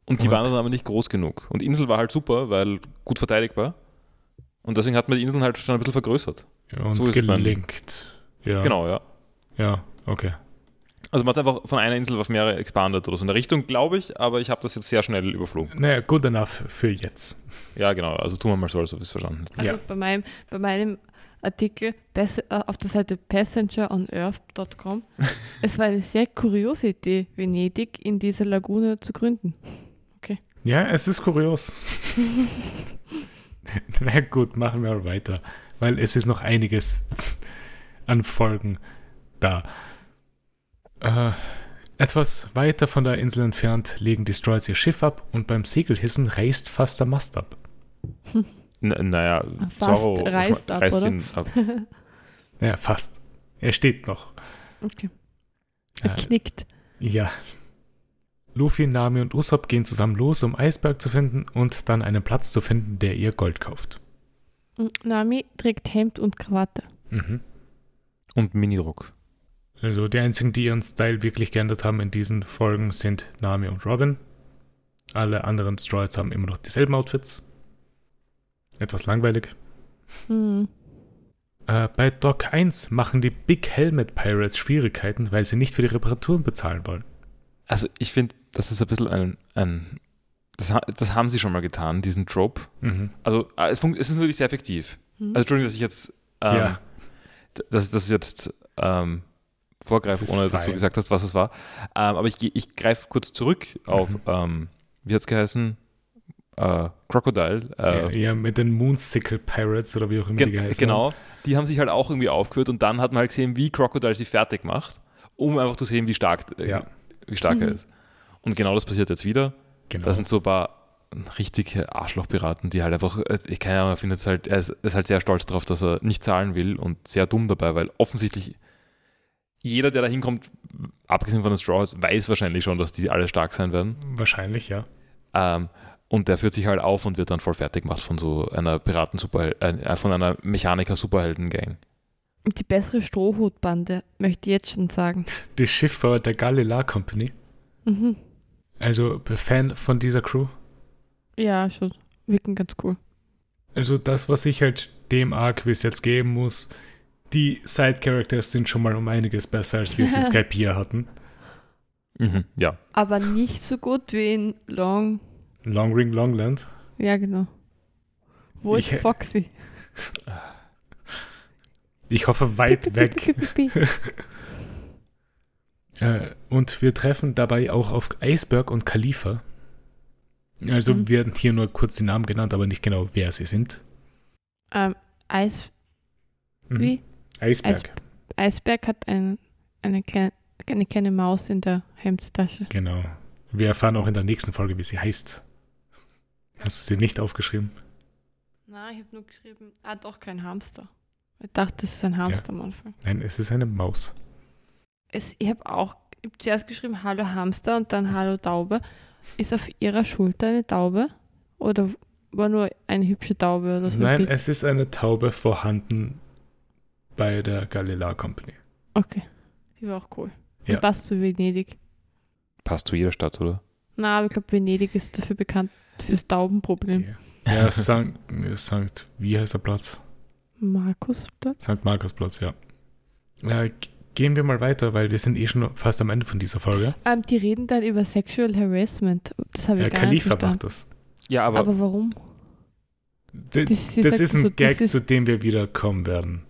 Und die Und? waren dann aber nicht groß genug. Und Insel war halt super, weil gut verteidigbar. Und deswegen hat man die Inseln halt schon ein bisschen vergrößert. Ja, und So gelinkt. Ja. Genau, ja. Ja, okay. Also man hat einfach von einer Insel auf mehrere expandet oder so in der Richtung, glaube ich, aber ich habe das jetzt sehr schnell überflogen. Naja, good enough für jetzt. Ja, genau. Also tun wir mal so, als ob wir es verstanden hätten. Also Ja. bei, meinem, bei meinem Artikel äh, auf der Seite passengeronearth.com [LAUGHS] es war eine sehr kuriose Idee, Venedig in dieser Lagune zu gründen. Ja, es ist kurios. [LAUGHS] [LAUGHS] Na gut, machen wir weiter. Weil es ist noch einiges [LAUGHS] an Folgen da. Äh, etwas weiter von der Insel entfernt legen Destroyers ihr Schiff ab und beim Segelhissen reißt fast der Mast ab. N naja, Fast Zorro reißt ab, reißt oder? ihn ab. [LAUGHS] Ja, fast. Er steht noch. Okay. Er Äh, knickt. ja. Luffy, Nami und Usopp gehen zusammen los, um Eisberg zu finden und dann einen Platz zu finden, der ihr Gold kauft. Nami trägt Hemd und Krawatte. Mhm. Und Minirock. Also die einzigen, die ihren Style wirklich geändert haben in diesen Folgen, sind Nami und Robin. Alle anderen Destroyers haben immer noch dieselben Outfits. Etwas langweilig. Hm. Äh, bei Doc 1 machen die Big Helmet Pirates Schwierigkeiten, weil sie nicht für die Reparaturen bezahlen wollen. Also ich finde, das ist ein bisschen ein, ein das, das haben sie schon mal getan, diesen Trope. Mhm. Also äh, es, funkt, es ist natürlich sehr effektiv. Hm. Also Entschuldigung, dass ich jetzt ähm, Ja. dass das jetzt ähm, vorgreife, ohne dass du gesagt hast, was es war. Ähm, aber ich, ich greife kurz zurück auf, Mhm. ähm, wie hat es geheißen? Äh, Crocodile. ja, Äh, ja, mit den Moonsickle Pirates oder wie auch immer die Gen geheißen genau, die haben sich halt auch irgendwie aufgeführt und dann hat man halt gesehen, wie Crocodile sie fertig macht, um einfach zu sehen, wie stark, äh, Ja. Wie stark er Mhm. ist. Und genau das passiert jetzt wieder. Genau. Da sind so ein paar richtige Arschlochpiraten, die halt einfach, äh, ich keine Ahnung, er findet halt, er ist, ist halt sehr stolz darauf, dass er nicht zahlen will und sehr dumm dabei, weil offensichtlich jeder, der da hinkommt, abgesehen von den Straws, weiß wahrscheinlich schon, dass die alle stark sein werden. Wahrscheinlich, ja. Ähm, und der führt sich halt auf und wird dann voll fertig gemacht von so einer piraten super äh, von einer Mechaniker-Superhelden-Gang. Und die bessere Strohhutbande, möchte ich jetzt schon sagen. Die Schifffahrer der Galila Company. Mhm. Also Fan von dieser Crew. Ja, schon. Wirken ganz cool. Also das, was ich halt dem Arc bis jetzt geben muss, die Side-Characters sind schon mal um einiges besser, als wir es in [LAUGHS] Skype hier hatten. Mhm, ja. Aber nicht so gut wie in Long. Long Ring Longland. Ja, genau. Wo Ich- ist Foxy? [LAUGHS] Ich hoffe weit weg. [LAUGHS] Äh, und wir treffen dabei auch auf Iceberg und Khalifa. Also Mhm. werden hier nur kurz die Namen genannt, aber nicht genau, wer sie sind. ähm, Eis, Mhm. wie? Eisberg. Eisberg hat ein, eine, kleine, eine kleine Maus in der Hemdtasche. Genau. Wir erfahren auch in der nächsten Folge, wie sie heißt. Hast du sie nicht aufgeschrieben? Nein, ich habe nur geschrieben, ah doch, kein Hamster. Ich dachte, das ist ein Hamster am Anfang. Nein, es ist eine Maus. Es, ich habe auch ich hab zuerst geschrieben, hallo Hamster und dann hallo Taube. Ist auf ihrer Schulter eine Taube? Oder war nur eine hübsche Taube oder so? ein Nein, es ist eine Taube vorhanden bei der Galileo Company. Okay, die war auch cool. Ja. Und passt zu Venedig. Passt zu jeder Stadt, oder? Na, aber ich glaube, Venedig ist dafür bekannt, fürs Taubenproblem. Ja, ja Sankt, Sankt, wie heißt der Platz? Markusplatz? St. Markusplatz, ja. ja. g- Gehen wir mal weiter, weil wir sind eh schon fast am Ende von dieser Folge. Ähm, die reden dann über Sexual Harassment. Das habe ich Ja, gar nicht Khalifa verstanden. macht das. Ja, aber, Aber, warum? D das sagt ist ein so, das Gag, ist- zu dem wir wieder kommen werden.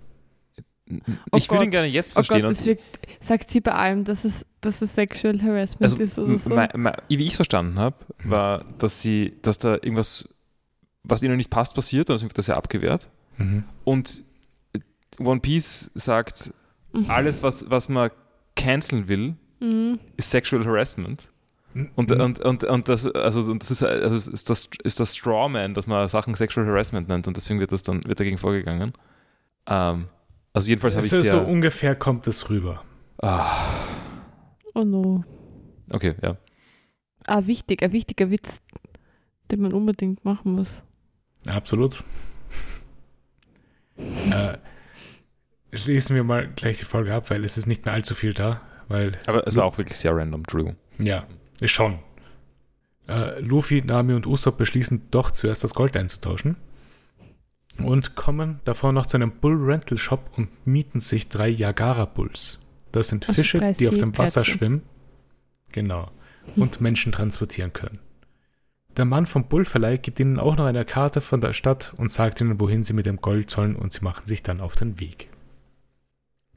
Oh ich würde Gott. ihn gerne jetzt Oh verstehen. Gott, und- das wirkt, sagt sie bei allem, dass es, dass es Sexual Harassment also, ist oder so. wie ich es verstanden habe, war, dass sie, dass da irgendwas was ihnen nicht passt, passiert und deswegen wird das ja abgewehrt. Mhm. Und One Piece sagt, Mhm. alles, was, was man canceln will, Mhm. ist Sexual Harassment. Und, Mhm. und, und, und das, also, und das ist, also ist das, ist das Strawman, dass man Sachen Sexual Harassment nennt und deswegen wird das dann wird dagegen vorgegangen. Ähm, also jedenfalls habe ich so, sehr. so ungefähr kommt es rüber. ah, Oh no. okay, ja. Ah, wichtig, ein wichtiger Witz, den man unbedingt machen muss. Absolut. Äh, schließen wir mal gleich die Folge ab, weil es ist nicht mehr allzu viel da. Weil, Aber es war auch wirklich sehr random, Drew. ja, ist schon. Äh, Luffy, Nami und Usopp beschließen doch zuerst das Gold einzutauschen und kommen davor noch zu einem Bull Rental Shop und mieten sich drei Yagara Bulls. Das sind Fische, die auf dem Wasser schwimmen. Genau. Und Menschen transportieren können. Der Mann vom Bullverleih gibt ihnen auch noch eine Karte von der Stadt und sagt ihnen, wohin sie mit dem Gold sollen und sie machen sich dann auf den Weg.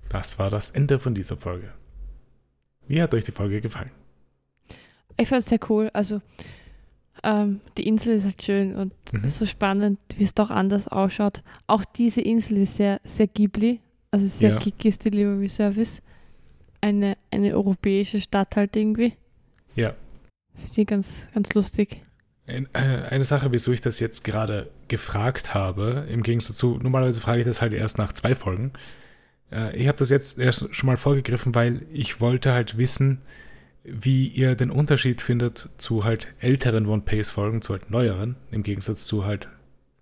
Das war das Ende von dieser Folge. Wie hat euch die Folge gefallen? Ich fand es sehr cool. Also, ähm, die Insel ist halt schön und Mhm. so spannend, wie es doch anders ausschaut. Auch diese Insel ist sehr, sehr Ghibli, also sehr Ja. Kikis Delivery Service. Eine, eine europäische Stadt halt irgendwie. Ja. Finde ich ganz, ganz lustig. Äh, Eine Sache, wieso ich das jetzt gerade gefragt habe, im Gegensatz zu, normalerweise frage ich das halt erst nach zwei Folgen. Äh, Ich habe das jetzt erst schon mal vorgegriffen, weil ich wollte halt wissen, wie ihr den Unterschied findet zu halt älteren One-Pace-Folgen, zu halt neueren, im Gegensatz zu halt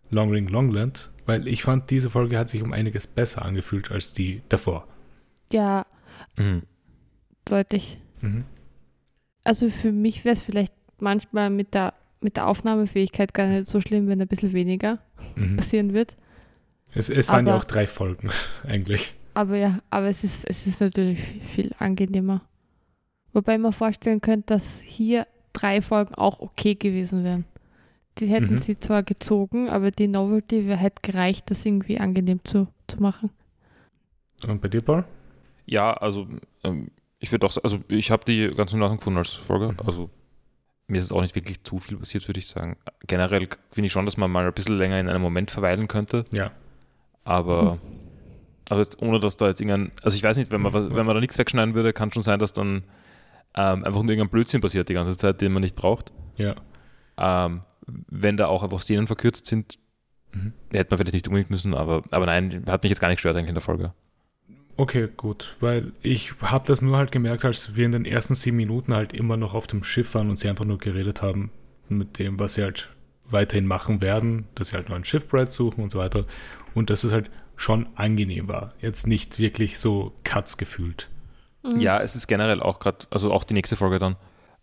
Long Ring Longland, weil ich fand, diese Folge hat sich um einiges besser angefühlt als die davor. Ja, Mhm. deutlich. Mhm. Also für mich wäre es vielleicht manchmal mit der, mit der Aufnahmefähigkeit gar nicht so schlimm, wenn ein bisschen weniger Mhm. passieren wird. Es, es waren ja Aber- auch drei Folgen, [LAUGHS] eigentlich. Aber ja, aber es ist, es ist natürlich viel, angenehmer. Wobei man vorstellen könnte, dass hier drei Folgen auch okay gewesen wären. Die hätten Mhm. sie zwar gezogen, aber die Novelty wäre halt gereicht, das irgendwie angenehm zu, zu machen. Und bei dir, Paul? Ja, also ähm, ich würde auch also ich habe die ganz in Ordnung gefunden als Folge. Mhm. Also mir ist es auch nicht wirklich zu viel passiert, würde ich sagen. Generell finde ich schon, dass man mal ein bisschen länger in einem Moment verweilen könnte. Ja. Aber also jetzt ohne dass da jetzt irgendein, also ich weiß nicht, wenn man, wenn man da nichts wegschneiden würde, kann schon sein, dass dann ähm, einfach nur irgendein Blödsinn passiert die ganze Zeit, den man nicht braucht. Ja. Ähm, wenn da auch einfach Szenen verkürzt sind, Mhm. hätte man vielleicht nicht unbedingt müssen, aber, aber nein, hat mich jetzt gar nicht gestört eigentlich in der Folge. Okay, gut, weil ich habe das nur halt gemerkt, als wir in den ersten sieben Minuten halt immer noch auf dem Schiff waren und sie einfach nur geredet haben mit dem, was sie halt weiterhin machen werden, dass sie halt neuen Schiffbrides suchen und so weiter und dass es halt schon angenehm war. Jetzt nicht wirklich so Cuts gefühlt. Mhm. Ja, es ist generell auch gerade, also auch die nächste Folge dann,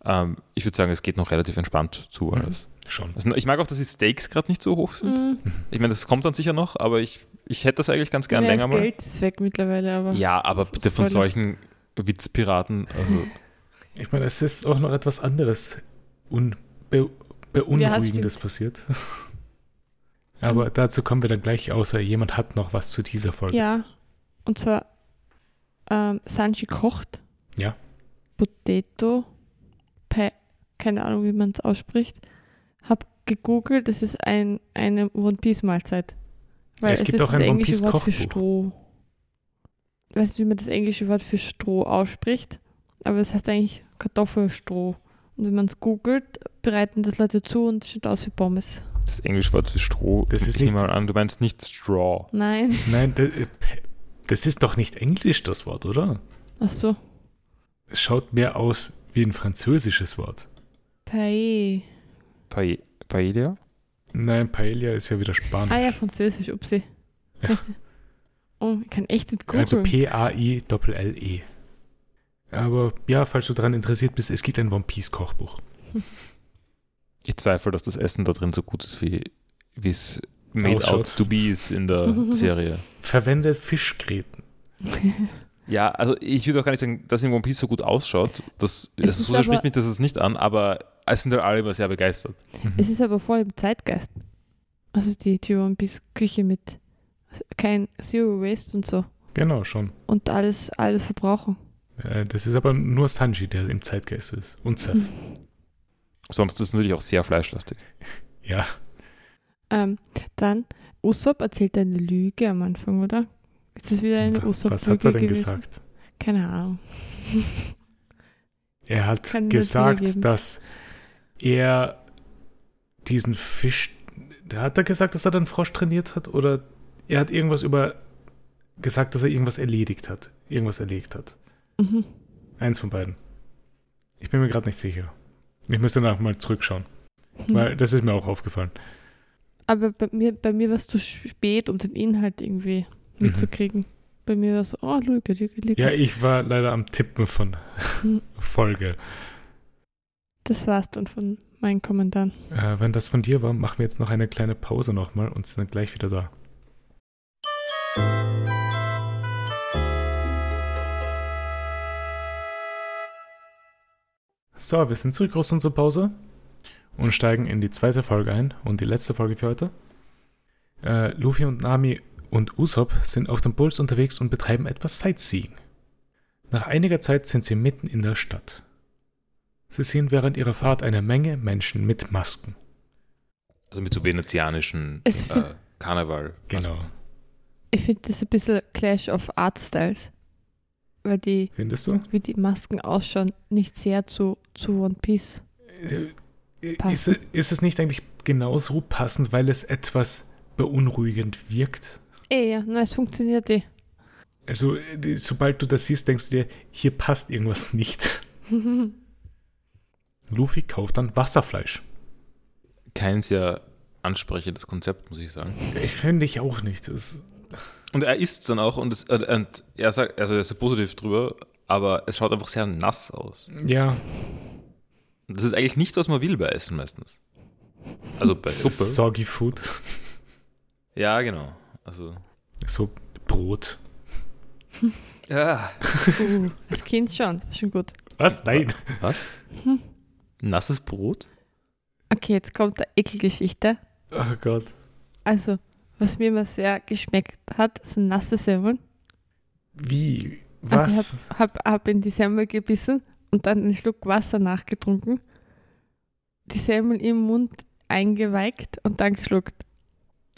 ähm, ich würde sagen, es geht noch relativ entspannt zu Mhm. alles. Schon. Also, ich mag auch, dass die Stakes gerade nicht so hoch sind. Mhm. Ich meine, das kommt dann sicher noch, aber ich, ich hätte das eigentlich ganz gern ja, länger das mal. Geld ist weg mittlerweile, aber Ja, aber bitte von Voll. solchen Witzpiraten. Also, Ich meine, es ist auch noch etwas anderes unbe Beunruhigendes passiert. [LAUGHS] Aber dazu kommen wir dann gleich, außer jemand hat noch was zu dieser Folge. Ja, und zwar ähm, Sanji kocht. Ja. Potato, Pe keine Ahnung, wie man es ausspricht. Hab gegoogelt, das ist ein, eine One Piece Mahlzeit. Es gibt ist auch das ein One englische Piece Wort für Kochbuch. Stroh. Ich weiß nicht, wie man das englische Wort für Stroh ausspricht, aber es heißt eigentlich Kartoffelstroh. Und wenn man es googelt, bereiten das Leute zu und es sieht aus wie Pommes. das englische Wort für Stroh. Das ist nicht- mal an, du meinst nicht Straw. Nein. Nein, da- äh, das ist doch nicht Englisch, das Wort, oder? Ach so. Es schaut mehr aus wie ein französisches Wort. Paella. Pa Paella? Nein, Paella ist ja wieder Spanisch. Ah ja, Französisch, upsi. Ja. [LAUGHS] oh, ich kann echt nicht googeln. also P-A-I-L-L-E. Aber ja, falls du daran interessiert bist, es gibt ein One Piece Kochbuch. [LAUGHS] Ich zweifle, dass das Essen da drin so gut ist, wie wie es made Ausschaut. out to be ist in der [LAUGHS] Serie. Verwende Fischgräten. Ja, also ich würde auch gar nicht sagen, dass in One Piece so gut ausschaut. Das, das so spricht mich das jetzt nicht an, aber es sind halt alle immer sehr begeistert. Mhm. Es ist aber voll im Zeitgeist. Also die, die One Piece Küche mit kein Zero Waste und so. Genau, schon. Und alles, alles verbrauchen. Äh, Das ist aber nur Sanji, der im Zeitgeist ist. Und Seth. Hm. Sonst ist es natürlich auch sehr fleischlastig. [LAUGHS] Ja. Ähm, dann, Usopp erzählt eine Lüge am Anfang, oder? Ist das wieder eine Usopp-Lüge Was hat er denn gewesen? gesagt? Keine Ahnung. Er hat Kann das gesagt, wiedergeben? dass er diesen Fisch. Hat er gesagt, dass er den Frosch trainiert hat? Oder er hat irgendwas über gesagt, dass er irgendwas erledigt hat. Irgendwas erlegt hat. Mhm. Eins von beiden. Ich bin mir gerade nicht sicher. Ich müsste danach mal zurückschauen. Hm. Weil das ist mir auch aufgefallen. Aber bei mir, bei mir war es zu spät, um den Inhalt irgendwie Mhm. mitzukriegen. Bei mir war es so, oh, Lüge, Lüge, Lüge. Ja, ich war leider am Tippen von Hm. [LAUGHS] Folge. Das war's dann von meinen Kommentaren. Äh, wenn das von dir war, machen wir jetzt noch eine kleine Pause nochmal und sind gleich wieder da. So, wir sind zurück aus unserer Pause und steigen in die zweite Folge ein und die letzte Folge für heute. Äh, Luffy und Nami und Usopp sind auf dem Puls unterwegs und betreiben etwas Sightseeing. Nach einiger Zeit sind sie mitten in der Stadt. Sie sehen während ihrer Fahrt eine Menge Menschen mit Masken. Also mit so venezianischen äh, Karneval. Genau. Ich finde das ein bisschen Clash of Art Styles. Weil die, Findest du? wie die Masken ausschauen, nicht sehr zu, zu One Piece. Äh, Passt. Ist, es- ist es nicht eigentlich genauso passend, weil es etwas beunruhigend wirkt? Eh, ja, na, es funktioniert eh. Also, äh, sobald du das siehst, denkst du dir, hier passt irgendwas nicht. [LAUGHS] Luffy kauft dann Wasserfleisch. Kein sehr ansprechendes Konzept, muss ich sagen. Ich finde ich auch nicht. Das, Und er isst dann auch und, es, äh, und er sagt, also er ist sehr positiv drüber, aber es schaut einfach sehr nass aus. ja, das ist eigentlich nicht, was man will bei Essen meistens. Also bei Suppe. soggy Food. Ja, genau. Also. So Brot. Ja. uh, als Kind schon, schon gut. Was? Nein. Was? Hm. Nasses Brot? Okay, jetzt kommt eine Ekelgeschichte. Oh Gott. Also, was mir immer sehr geschmeckt hat, sind nasse Semmeln. Wie? Was? Also ich habe hab, hab in die Semmel gebissen und dann einen Schluck Wasser nachgetrunken. Die Semmel im Mund eingeweigt und dann geschluckt.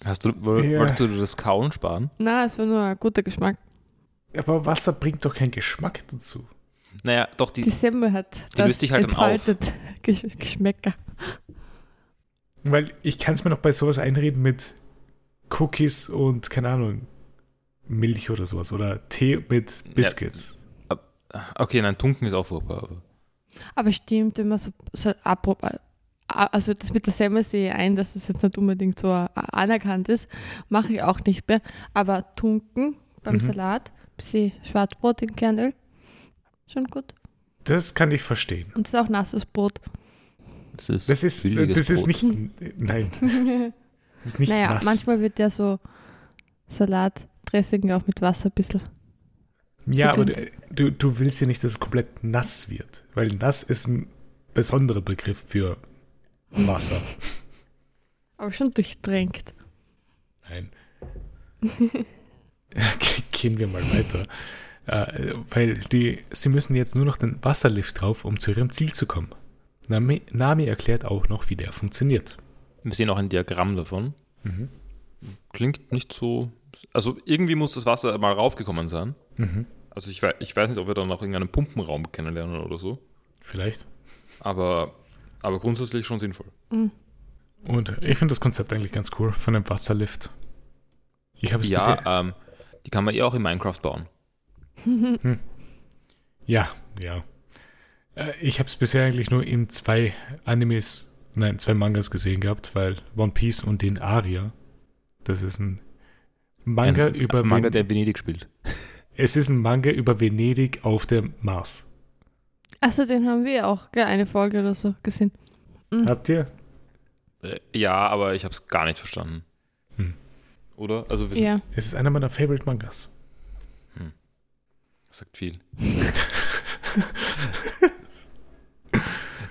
Hast du, woll- Ja. Wolltest du das Kauen sparen? Na, es war nur ein guter Geschmack. Aber Wasser bringt doch keinen Geschmack dazu. Naja, doch, die, Die Semmel hat Die löst dich halt dann auf. entfaltet [LAUGHS] Gesch Geschmäcker. Weil ich kann es mir noch bei sowas einreden mit Cookies und, keine Ahnung, Milch oder sowas. Oder Tee mit Biscuits. Okay, nein, Tunken ist auch furchtbar. Aber Aber stimmt immer so, so apro- also das mit der Semmel sehe ich ein, dass das jetzt nicht unbedingt so a- anerkannt ist. Mache ich auch nicht mehr. Aber Tunken beim Mhm. Salat, bisschen Schwarzbrot in Kernöl, schon gut. Das kann ich verstehen. Und es ist auch nasses Brot. das ist, Das ist, das ist Brot. nicht. Nein, das ist nicht naja, nass. manchmal wird ja so Salatdressing auch mit Wasser ein bisschen. ja, aber du, du willst ja nicht, dass es komplett nass wird. Weil nass ist ein besonderer Begriff für Wasser. [LAUGHS] Aber schon durchtränkt. Nein. [LAUGHS] Gehen wir mal weiter. Äh, weil die, sie müssen jetzt nur noch den Wasserlift drauf, um zu ihrem Ziel zu kommen. Nami, Nami erklärt auch noch, wie der funktioniert. Wir sehen auch ein Diagramm davon. Mhm. Klingt nicht so. Also irgendwie muss das Wasser mal raufgekommen sein. Mhm. Also ich weiß, ich weiß nicht, ob wir dann noch irgendeinen Pumpenraum kennenlernen oder so. Vielleicht. Aber, aber grundsätzlich schon sinnvoll. Mhm. Und ich finde das Konzept eigentlich ganz cool von einem Wasserlift. Ich habe es Ja, ähm, die kann man eh auch in Minecraft bauen. Ja, ja. Äh, Ich habe es bisher eigentlich nur in zwei Animes, nein, zwei Mangas gesehen gehabt, weil One Piece und den Aria. Das ist ein Manga ein über Manga, Ven- der in Venedig spielt. Es ist ein Manga über Venedig auf dem Mars. Achso, den haben wir auch, gell, eine Folge oder so gesehen. Habt ihr? Äh, ja, aber ich habe es gar nicht verstanden. Hm. Oder? Also wir Ja. Es ist einer meiner Favorite Mangas. Das sagt viel. [LAUGHS]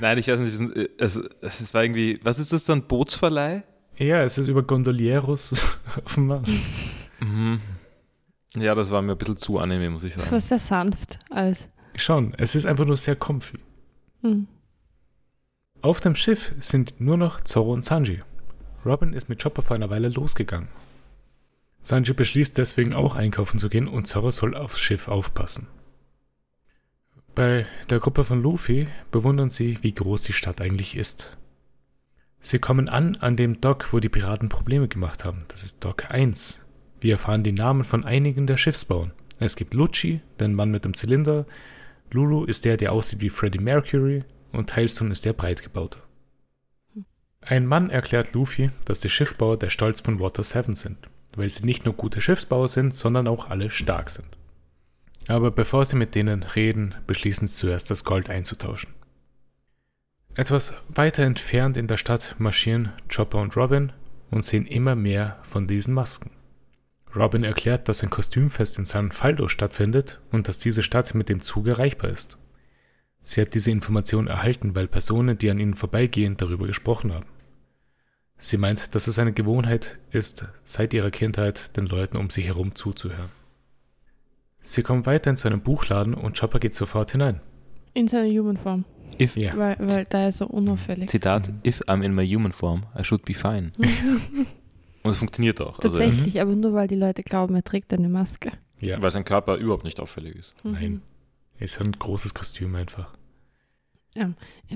Nein, ich weiß nicht, äh, es, es war irgendwie, was ist das dann? Bootsverleih? Ja, es ist über Gondolieros [LAUGHS] auf dem Mars. Mhm. Ja, das war mir ein bisschen zu anime, muss ich Das sagen. war sehr sanft alles. Schon, es ist einfach nur sehr comfy. Hm. Auf dem Schiff sind nur noch Zoro und Sanji. Robin ist mit Chopper vor einer Weile losgegangen. Sanji beschließt deswegen auch einkaufen zu gehen und Zoro soll aufs Schiff aufpassen. Bei der Gruppe von Luffy bewundern sie, wie groß die Stadt eigentlich ist. Sie kommen an an dem Dock, wo die Piraten Probleme gemacht haben. Das ist Dock 1. Wir erfahren die Namen von einigen der Schiffsbauern. Es gibt Lucci, den Mann mit dem Zylinder. Lulu ist der, der aussieht wie Freddie Mercury. Und Tailstone ist der breitgebaute. Ein Mann erklärt Luffy, dass die Schiffbauer der Stolz von Water 7 sind, weil sie nicht nur gute Schiffsbauer sind, sondern auch alle stark sind. Aber bevor sie mit denen reden, beschließen sie zuerst das Gold einzutauschen. Etwas weiter entfernt in der Stadt marschieren Chopper und Robin und sehen immer mehr von diesen Masken. Robin erklärt, dass ein Kostümfest in San Faldo stattfindet und dass diese Stadt mit dem Zug erreichbar ist. Sie hat diese Information erhalten, weil Personen, die an ihnen vorbeigehen, darüber gesprochen haben. Sie meint, dass es eine Gewohnheit ist, seit ihrer Kindheit den Leuten um sich herum zuzuhören. Sie kommen weiter in zu einem Buchladen und Chopper geht sofort hinein. In seiner Human Form. If, Ja. Weil, weil da ist er unauffällig. Zitat, Mhm. if I'm in my human form, I should be fine. [LAUGHS] Und es funktioniert auch. Also, Tatsächlich, aber nur weil die Leute glauben, er trägt eine Maske. Ja, weil sein Körper überhaupt nicht auffällig ist. Mhm. nein. Ist ein großes Kostüm einfach. Ich habe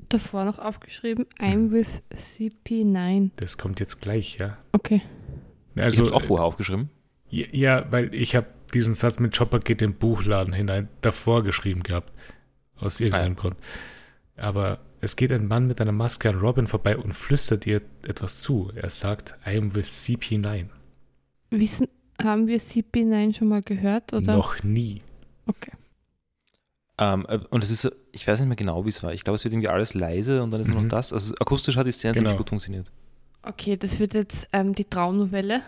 davor noch aufgeschrieben, I'm with CP9. Das kommt jetzt gleich, ja. Okay. ich Also, habe es auch vorher aufgeschrieben. Ja, ja, weil ich habe diesen Satz mit Chopper geht in den Buchladen hinein davor geschrieben gehabt. Aus irgendeinem Ah. Grund. Aber es geht ein Mann mit einer Maske an Robin vorbei und flüstert ihr etwas zu. Er sagt, I am with CP9. Wissen, haben wir CP9 schon mal gehört? Oder? Noch nie. Okay. Ähm, äh, und es ist, ich weiß nicht mehr genau, wie es war. Ich glaube, es wird irgendwie alles leise und dann ist nur Mhm. noch das. Also akustisch hat die Szene Genau. ziemlich gut funktioniert. Okay, das wird jetzt ähm, die Traumnovelle.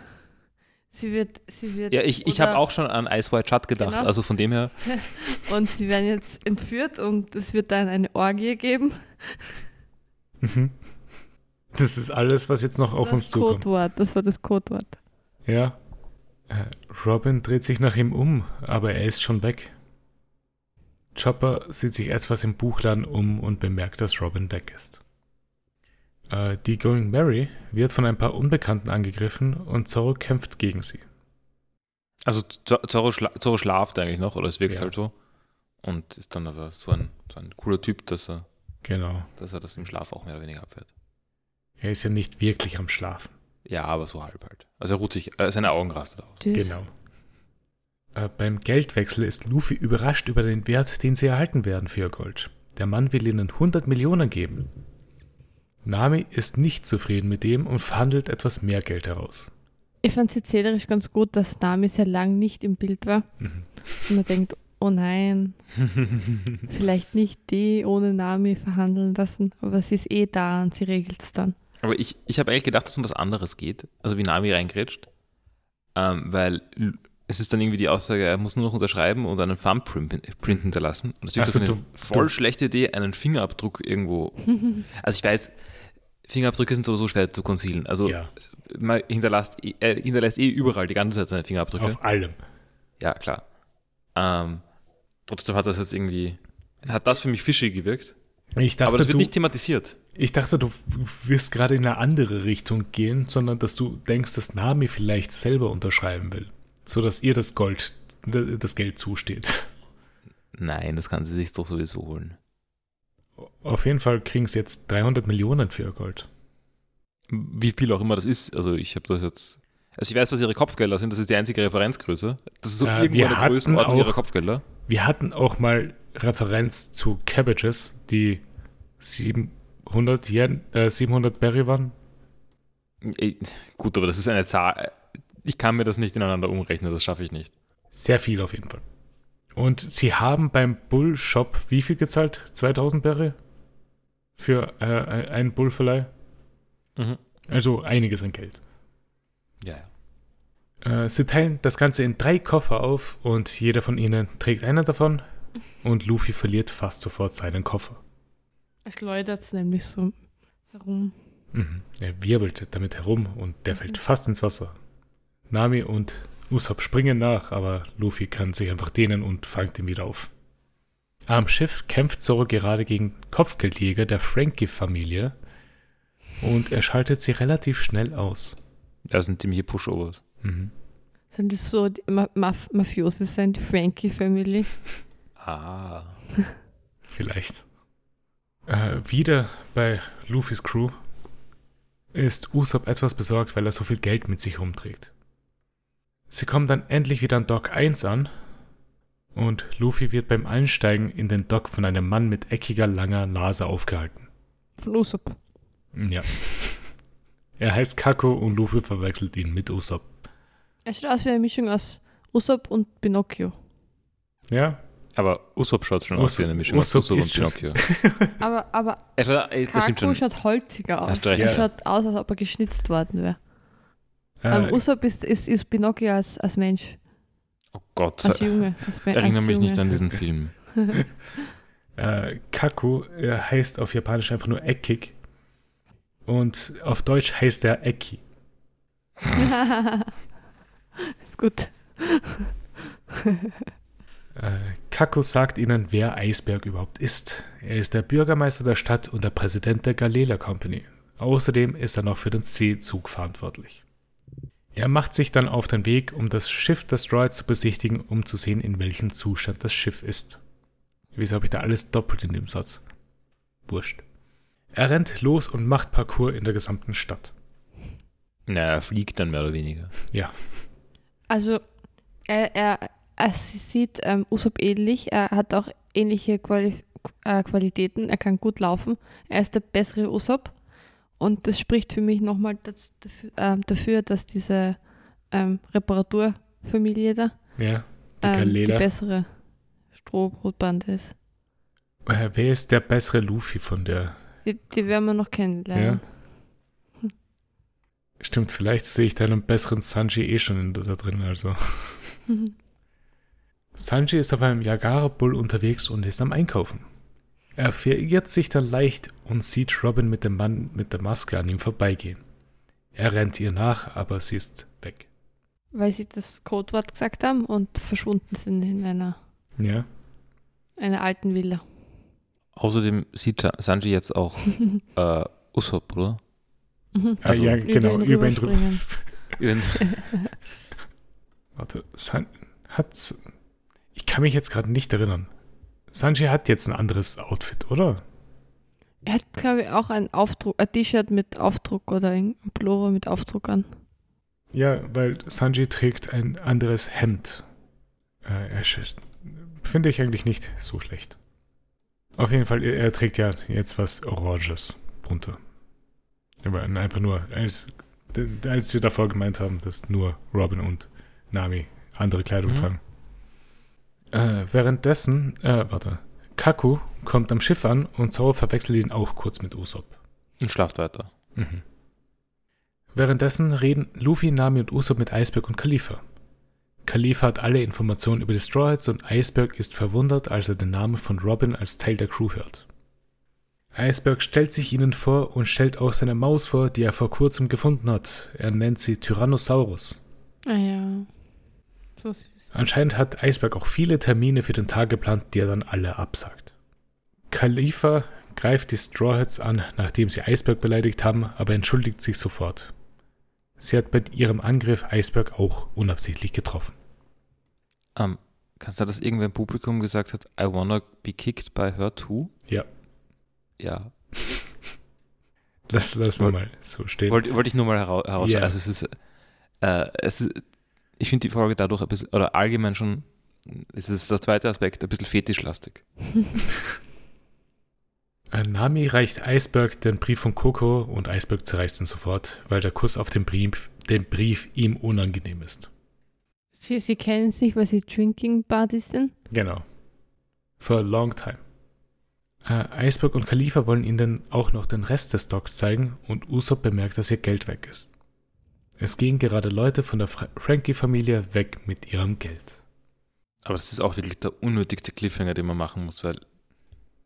Sie wird, sie wird. Ja, ich, ich habe auch schon an Ice White Shut gedacht. Genau. Also von dem her, [LAUGHS] Und sie werden jetzt entführt und es wird dann eine Orgie geben. Mhm. Das ist alles, was jetzt noch auf das uns zukommt. Codewort, das war das Codewort. Ja. Äh, Robin dreht sich nach ihm um, aber er ist schon weg. Chopper sieht sich etwas im Buchladen um und bemerkt, dass Robin weg ist. Äh, die Going Mary wird von ein paar Unbekannten angegriffen und Zorro kämpft gegen sie. also Zorro, schla Zorro schlaft eigentlich noch, oder es wirkt Ja. halt so. Und ist dann aber so ein, so ein cooler Typ, dass er, Genau. dass er das im Schlaf auch mehr oder weniger abfährt. Er ist ja nicht wirklich am Schlafen. Ja, aber so halb halt. Also er ruht sich, äh, seine Augen rastet aus. Genau. Äh, beim Geldwechsel ist Luffy überrascht über den Wert, den sie erhalten werden für ihr Gold. Der Mann will ihnen 100 Millionen geben. Nami ist nicht zufrieden mit dem und verhandelt etwas mehr Geld heraus. Ich fand es erzählerisch ganz gut, dass Nami sehr lang nicht im Bild war. Mhm. Und man denkt, oh nein, [LAUGHS] vielleicht nicht die ohne Nami verhandeln lassen, aber sie ist eh da und sie regelt es dann. Aber ich, ich habe eigentlich gedacht, dass es um was anderes geht. Also wie Nami reingrätscht. Ähm, weil es ist dann irgendwie die Aussage, er muss nur noch unterschreiben und einen Thumbprint Print hinterlassen. Und es ist Ach so, eine du- voll du- schlechte Idee, einen Fingerabdruck irgendwo. [LAUGHS] Also ich weiß, Fingerabdrücke sind sowieso schwer zu concealen. Also Ja, man hinterlässt, eh- er hinterlässt eh überall die ganze Zeit seine Fingerabdrücke. auf allem. Ja, klar. Ähm, trotzdem hat das jetzt irgendwie, hat das für mich fishy gewirkt. Dachte, aber das wird du, nicht thematisiert. ich dachte, du wirst gerade in eine andere Richtung gehen, sondern dass du denkst, dass Nami vielleicht selber unterschreiben will, so dass ihr das Gold, das Geld zusteht. Nein, das kann sie sich doch sowieso holen. Auf jeden Fall kriegen sie jetzt 300 Millionen für ihr Gold. Wie viel auch immer das ist. Also ich habe das jetzt. Also ich weiß, was ihre Kopfgelder sind, das ist die einzige Referenzgröße. Das ist so Äh, irgendwo wir eine hatten Größenordnung auch- ihrer Kopfgelder. Wir hatten auch mal Referenz zu Cabbages, die 700, Yen, äh, 700 Berry waren. Gut, aber das ist eine Zahl. Ich kann mir das nicht ineinander umrechnen, das schaffe ich nicht. Sehr viel auf jeden Fall. Und sie haben beim Bull Shop wie viel gezahlt? 2000 Berry? Für äh, einen Bullverleih? Mhm. Also einiges an Geld. Ja, ja. Äh, sie teilen das Ganze in drei Koffer auf und jeder von ihnen trägt einen davon. Und Luffy verliert fast sofort seinen Koffer. Es schleudert es nämlich so herum. Mhm. Er wirbelt damit herum und der fällt fast ins Wasser. Nami und Usopp springen nach, aber Luffy kann sich einfach dehnen und fangt ihn wieder auf. Am Schiff kämpft Zoro gerade gegen Kopfgeldjäger der Frankie-Familie. und er schaltet sie relativ schnell aus. Das sind ziemliche Pushovers. Mhm. Sind das so die Ma Maf Mafiosi sein, die Frankie Family? [LAUGHS] Ah. [LAUGHS] Vielleicht. Äh, wieder bei Luffys Crew ist Usopp etwas besorgt, weil er so viel Geld mit sich rumträgt. Sie kommen dann endlich wieder an Dock 1 an und Luffy wird beim Einsteigen in den Dock von einem Mann mit eckiger, langer Nase aufgehalten. Von Usopp. Ja. Er heißt Kako und Luffy verwechselt ihn mit Usopp. Er schaut aus wie eine Mischung aus Usopp und Pinocchio. Ja, Aber Usopp schaut schon aus wie eine Mischung Usopp aus Usopp und Pinocchio. Aber, aber Er schaut, äh, das stimmt Kaku schon. schaut holziger aus. Er Ja. schaut aus, als ob er geschnitzt worden wäre. Äh, Ähm, Usopp ist, ist, ist Pinocchio als, als Mensch, Oh Gott, als Junge. Als, als erinnere mich nicht Junge. an diesen Film. [LAUGHS] äh, Kaku er heißt auf Japanisch einfach nur eckig und auf Deutsch heißt er Ecki. [LAUGHS] ist gut. [LAUGHS] Äh, Kaku sagt ihnen, wer Eisberg überhaupt ist. Er ist der Bürgermeister der Stadt und der Präsident der Galela Company. Außerdem ist er noch für den Seezug verantwortlich. Er macht sich dann auf den Weg, um das Schiff des Droids zu besichtigen, um zu sehen, in welchem Zustand das Schiff ist. Wieso habe ich da alles doppelt in dem Satz? Wurscht. Er rennt los und macht Parcours in der gesamten Stadt. Na, er fliegt dann mehr oder weniger. Ja, Also, er, er, er sieht ähm, Usopp ähnlich. Er hat auch ähnliche Quali äh, Qualitäten. Er kann gut laufen. Er ist der bessere Usopp. Und das spricht für mich nochmal dafür, ähm, dafür, dass diese ähm, Reparaturfamilie da ja, die ähm, die bessere Strohbrotbande ist. Äh, wer ist der bessere Luffy von der Die, die werden wir noch kennenlernen. Stimmt, vielleicht sehe ich da einen besseren Sanji eh schon in, da drin. Also. [LAUGHS] Sanji ist auf einem Yagara-Bull unterwegs und ist am Einkaufen. Er verirrt sich dann leicht und sieht Robin mit dem Mann mit der Maske an ihm vorbeigehen. Er rennt ihr nach, aber sie ist weg. Weil sie das Codewort gesagt haben und verschwunden sind in einer, Ja, einer alten Villa. Außerdem sieht Sa- Sanji jetzt auch [LAUGHS] äh, Usopp, oder? Mhm. Also- ah, ja genau, ihn über ihn drüber. [LAUGHS] [LAUGHS] Warte, San hat's. Ich kann mich jetzt gerade nicht erinnern. Sanji hat jetzt ein anderes Outfit, oder? Er hat, glaube ich, auch ein Aufdruck, ein T-Shirt mit Aufdruck oder ein Pullover mit Aufdruck an. Ja, weil Sanji trägt ein anderes Hemd. Äh, er Finde ich eigentlich nicht so schlecht. Auf jeden Fall, er, er trägt ja jetzt was Oranges drunter. Aber einfach nur, als, als wir davor gemeint haben, dass nur Robin und Nami andere Kleidung Mhm. tragen. Äh, währenddessen, äh, warte, Kaku kommt am Schiff an und Zoro verwechselt ihn auch kurz mit Usopp. Und schlaft weiter. Mhm. Währenddessen reden Luffy, Nami und Usopp mit Iceberg und Khalifa. Khalifa hat alle Informationen über die Strawheads und Iceberg ist verwundert, als er den Namen von Robin als Teil der Crew hört. Iceberg stellt sich ihnen vor und stellt auch seine Maus vor, die er vor kurzem gefunden hat. Er nennt sie Tyrannosaurus. Ah ja. So süß. Anscheinend hat Iceberg auch viele Termine für den Tag geplant, die er dann alle absagt. Khalifa greift die Strawheads an, nachdem sie Iceberg beleidigt haben, aber entschuldigt sich sofort. Sie hat bei ihrem Angriff Iceberg auch unabsichtlich getroffen. Ähm, kannst du dass irgendwer im Publikum gesagt hat, I wanna be kicked by her too? Ja. Ja. [LAUGHS] Lass, lass mal Woll- mal so stehen. Wollte wollte ich nur mal heraus. heraus Ja. Also es ist, äh, es ist, ich finde die Folge dadurch ein bisschen, oder allgemein schon, es ist der zweite Aspekt, ein bisschen fetischlastig. [LAUGHS] Nami reicht Iceberg den Brief von Coco und Iceberg zerreißt ihn sofort, weil der Kuss auf den Brief, den Brief ihm unangenehm ist. Sie, sie kennen sich, weil sie Drinking Buddies sind. Genau. For a long time. Äh, Iceberg und Khalifa wollen ihnen auch noch den Rest des Docks zeigen und Usopp bemerkt, dass ihr Geld weg ist. Es gehen gerade Leute von der Fra Frankie-Familie weg mit ihrem Geld. Aber das ist auch wirklich der unnötigste Cliffhanger, den man machen muss, weil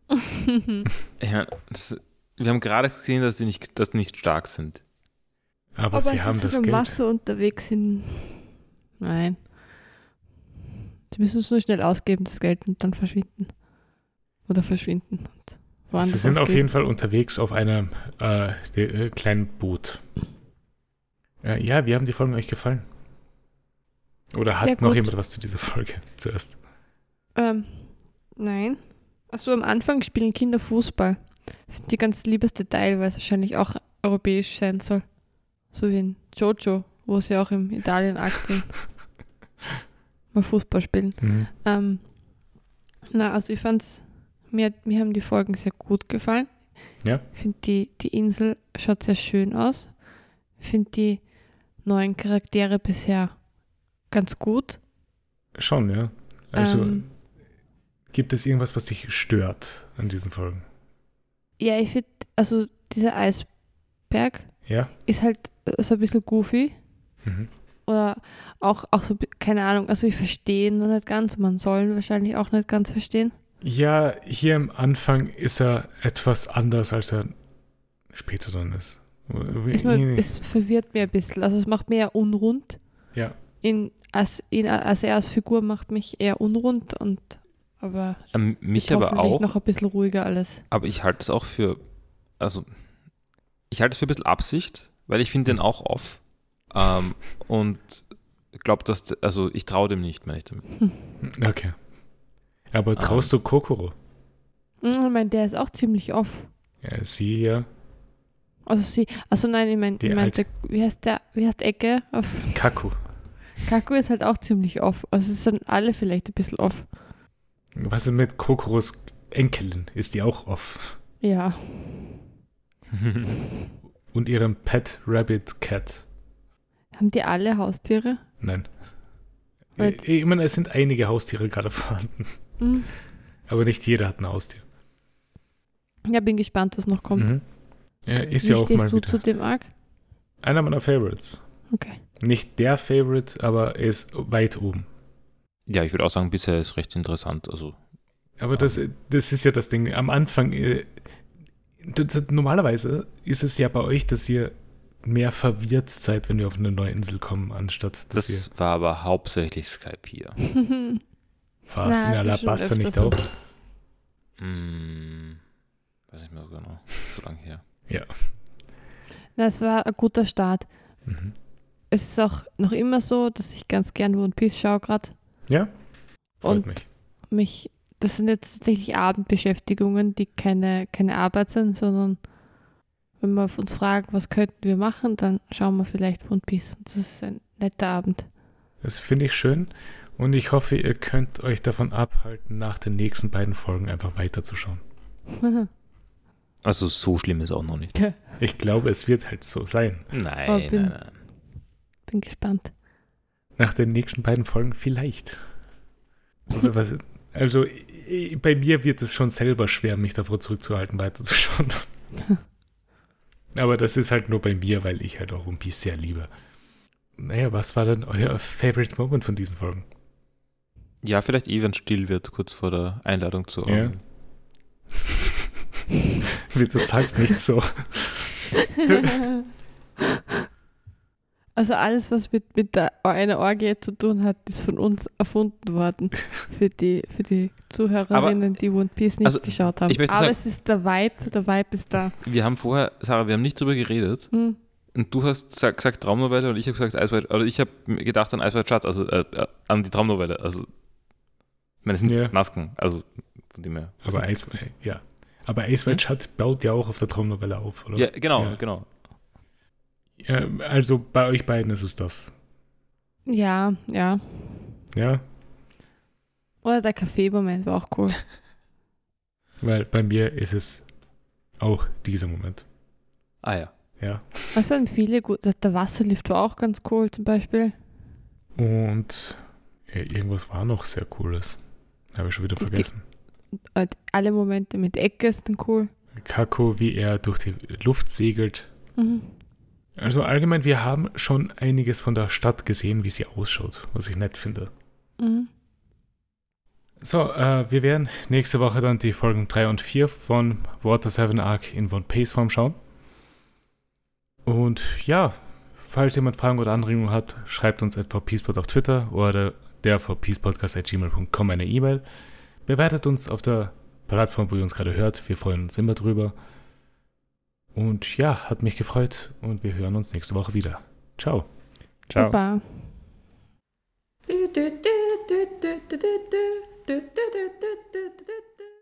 [LAUGHS] ich meine, das, wir haben gerade gesehen, dass sie nicht, dass nicht stark sind. Aber, sie haben das im Geld. Wasser unterwegs sind. Nein. Sie müssen es nur schnell ausgeben, das Geld, und dann verschwinden. Oder verschwinden und Sie sind auf ausgeht. jeden Fall unterwegs auf einem äh, äh, kleinen Boot. Äh, ja, wie haben die Folgen euch gefallen? Oder hat Ja, noch jemand was zu dieser Folge [LAUGHS] zuerst? Ähm, nein. Achso, am Anfang spielen Kinder Fußball. Ich ganz liebes Detail, weil es wahrscheinlich auch europäisch sein soll. So wie in Jojo, wo sie auch im Italien-Akt sind. [LAUGHS] Mal Fußball spielen. Mhm. Ähm, na, also ich fand's, mir, mir haben die Folgen sehr gut gefallen. Ja. Ich finde, die, die Insel schaut sehr schön aus. Ich finde die neuen Charaktere bisher ganz gut. Schon, ja. Also Ähm. gibt es irgendwas, was dich stört an diesen Folgen? Ja, ich finde, also dieser Eisberg Ja? ist halt äh, so ein bisschen goofy. Mhm. Oder auch, auch so, keine Ahnung, also ich verstehe ihn noch nicht ganz. Man soll ihn wahrscheinlich auch nicht ganz verstehen. Ja, hier am Anfang ist er etwas anders, als er später dann ist. Es, mir- es verwirrt mir ein bisschen. Also es macht mir eher unrund. Ja. In, als, ihn, als er als Figur macht mich eher unrund und aber es Ähm, mich aber auch, noch ein bisschen ruhiger alles. aber ich halte es auch für, also, ich halte es für ein bisschen Absicht, weil ich finde den auch off. Ähm, und glaube, dass, also ich traue dem nicht, meine ich damit. Okay. Aber traust du Kokoro? Mm, Ich meine, der ist auch ziemlich off. Ja, sie ja. Also sie, also nein, ich meine, Die ich meinte, wie heißt der, wie heißt Ecke auf Kaku. Kaku ist halt auch ziemlich off. Also es sind alle vielleicht ein bisschen off. Was ist mit Kokoros Enkelin? Ist die auch off? Ja. [LAUGHS] Und ihrem Pet Rabbit Cat? Haben die alle Haustiere? Nein. Weil- Ich, ich meine, es sind einige Haustiere gerade [LAUGHS] vorhanden. Hm. Aber nicht jeder hat ein Haustier. Ja, bin gespannt, was noch kommt. Mhm. Ja, ist Wie ja auch mal du wieder. zu dem Arc? Einer meiner Favorites. Okay. Nicht der Favorite, aber er ist weit oben. ja, ich würde auch sagen, bisher ist recht interessant. Also, Aber das, das ist ja das Ding. Am Anfang, äh, das, normalerweise ist es ja bei euch, dass ihr mehr verwirrt seid, wenn wir auf eine neue Insel kommen, anstatt dass das war aber hauptsächlich Skype hier. [LAUGHS] ihr in es ist schon Alabasta nicht öfter auch. Hm, weiß nicht mehr so genau. So lange her. Na, es war ein guter Start. Mhm. Es ist auch noch immer so, dass ich ganz gern One Piece schaue gerade. Ja, freut Und mich. mich, das sind jetzt tatsächlich Abendbeschäftigungen, die keine, keine Arbeit sind, sondern wenn wir uns fragen, was könnten wir machen, dann schauen wir vielleicht One Piece. Das ist ein netter Abend. Das finde ich schön und ich hoffe, ihr könnt euch davon abhalten, nach den nächsten beiden Folgen einfach weiterzuschauen. [LAUGHS] Also so schlimm ist auch noch nicht. Ich glaube, es wird halt so sein. Nein, Oh, nein, bin- nein. Bin gespannt. Nach den nächsten beiden Folgen vielleicht. Oder was, also bei mir wird es schon selber schwer, mich davor zurückzuhalten, weiterzuschauen. Aber das ist halt nur bei mir, weil ich halt auch One Piece sehr liebe. Naja, was war denn euer Favorite Moment von diesen Folgen? Ja, vielleicht eh, wenn still wird, kurz vor der Einladung zu Ja. [LAUGHS] Wird das sagst nicht so. Also alles, was mit, mit der, einer Orgie zu tun hat, ist von uns erfunden worden. Für die, für die Zuhörerinnen, die One Piece nicht also, geschaut haben. Aber sagen- es ist der Vibe, der Vibe ist da. Wir haben vorher, Sarah, wir haben nicht drüber geredet. Hm. Und du hast sag, gesagt Traumnovelle und ich habe gesagt Eisweit, oder ich habe gedacht an Eisweit Shut, also äh, äh, an die Traumnovelle. Also, ich meine, es sind Ja. Masken, also von dem her. Aber Eis, ja. Aber Ace White Shut baut ja auch auf der Traumnovelle auf, oder? Ja, genau, Ja. genau. Ja, also bei euch beiden ist es das. Ja, ja. Ja, Oder der Kaffee-Moment war auch cool. [LAUGHS] weil bei mir ist es auch dieser Moment. Ah ja. Ja. Also sind viele gut. Der- Der Wasserlift war auch ganz cool zum Beispiel. Und ja, irgendwas war noch sehr cooles. Habe ich schon wieder Die- die- vergessen. Alle Momente mit Ecke sind cool. Kako, wie er durch die Luft segelt. Mhm. Also allgemein, wir haben schon einiges von der Stadt gesehen, wie sie ausschaut, was ich nett finde. Mhm. So, äh, wir werden nächste Woche dann die Folgen 3 und 4 von Water 7 Arc in One Pace Form schauen. Und ja, falls jemand Fragen oder Anregungen hat, schreibt uns etwa Peacepod auf Twitter oder der vpspodcast.gmail.com eine E-Mail. Bewertet uns auf der Plattform, wo ihr uns gerade hört. Wir freuen uns immer drüber. Und ja, hat mich gefreut und wir hören uns nächste Woche wieder. Ciao. Ciao. Baba.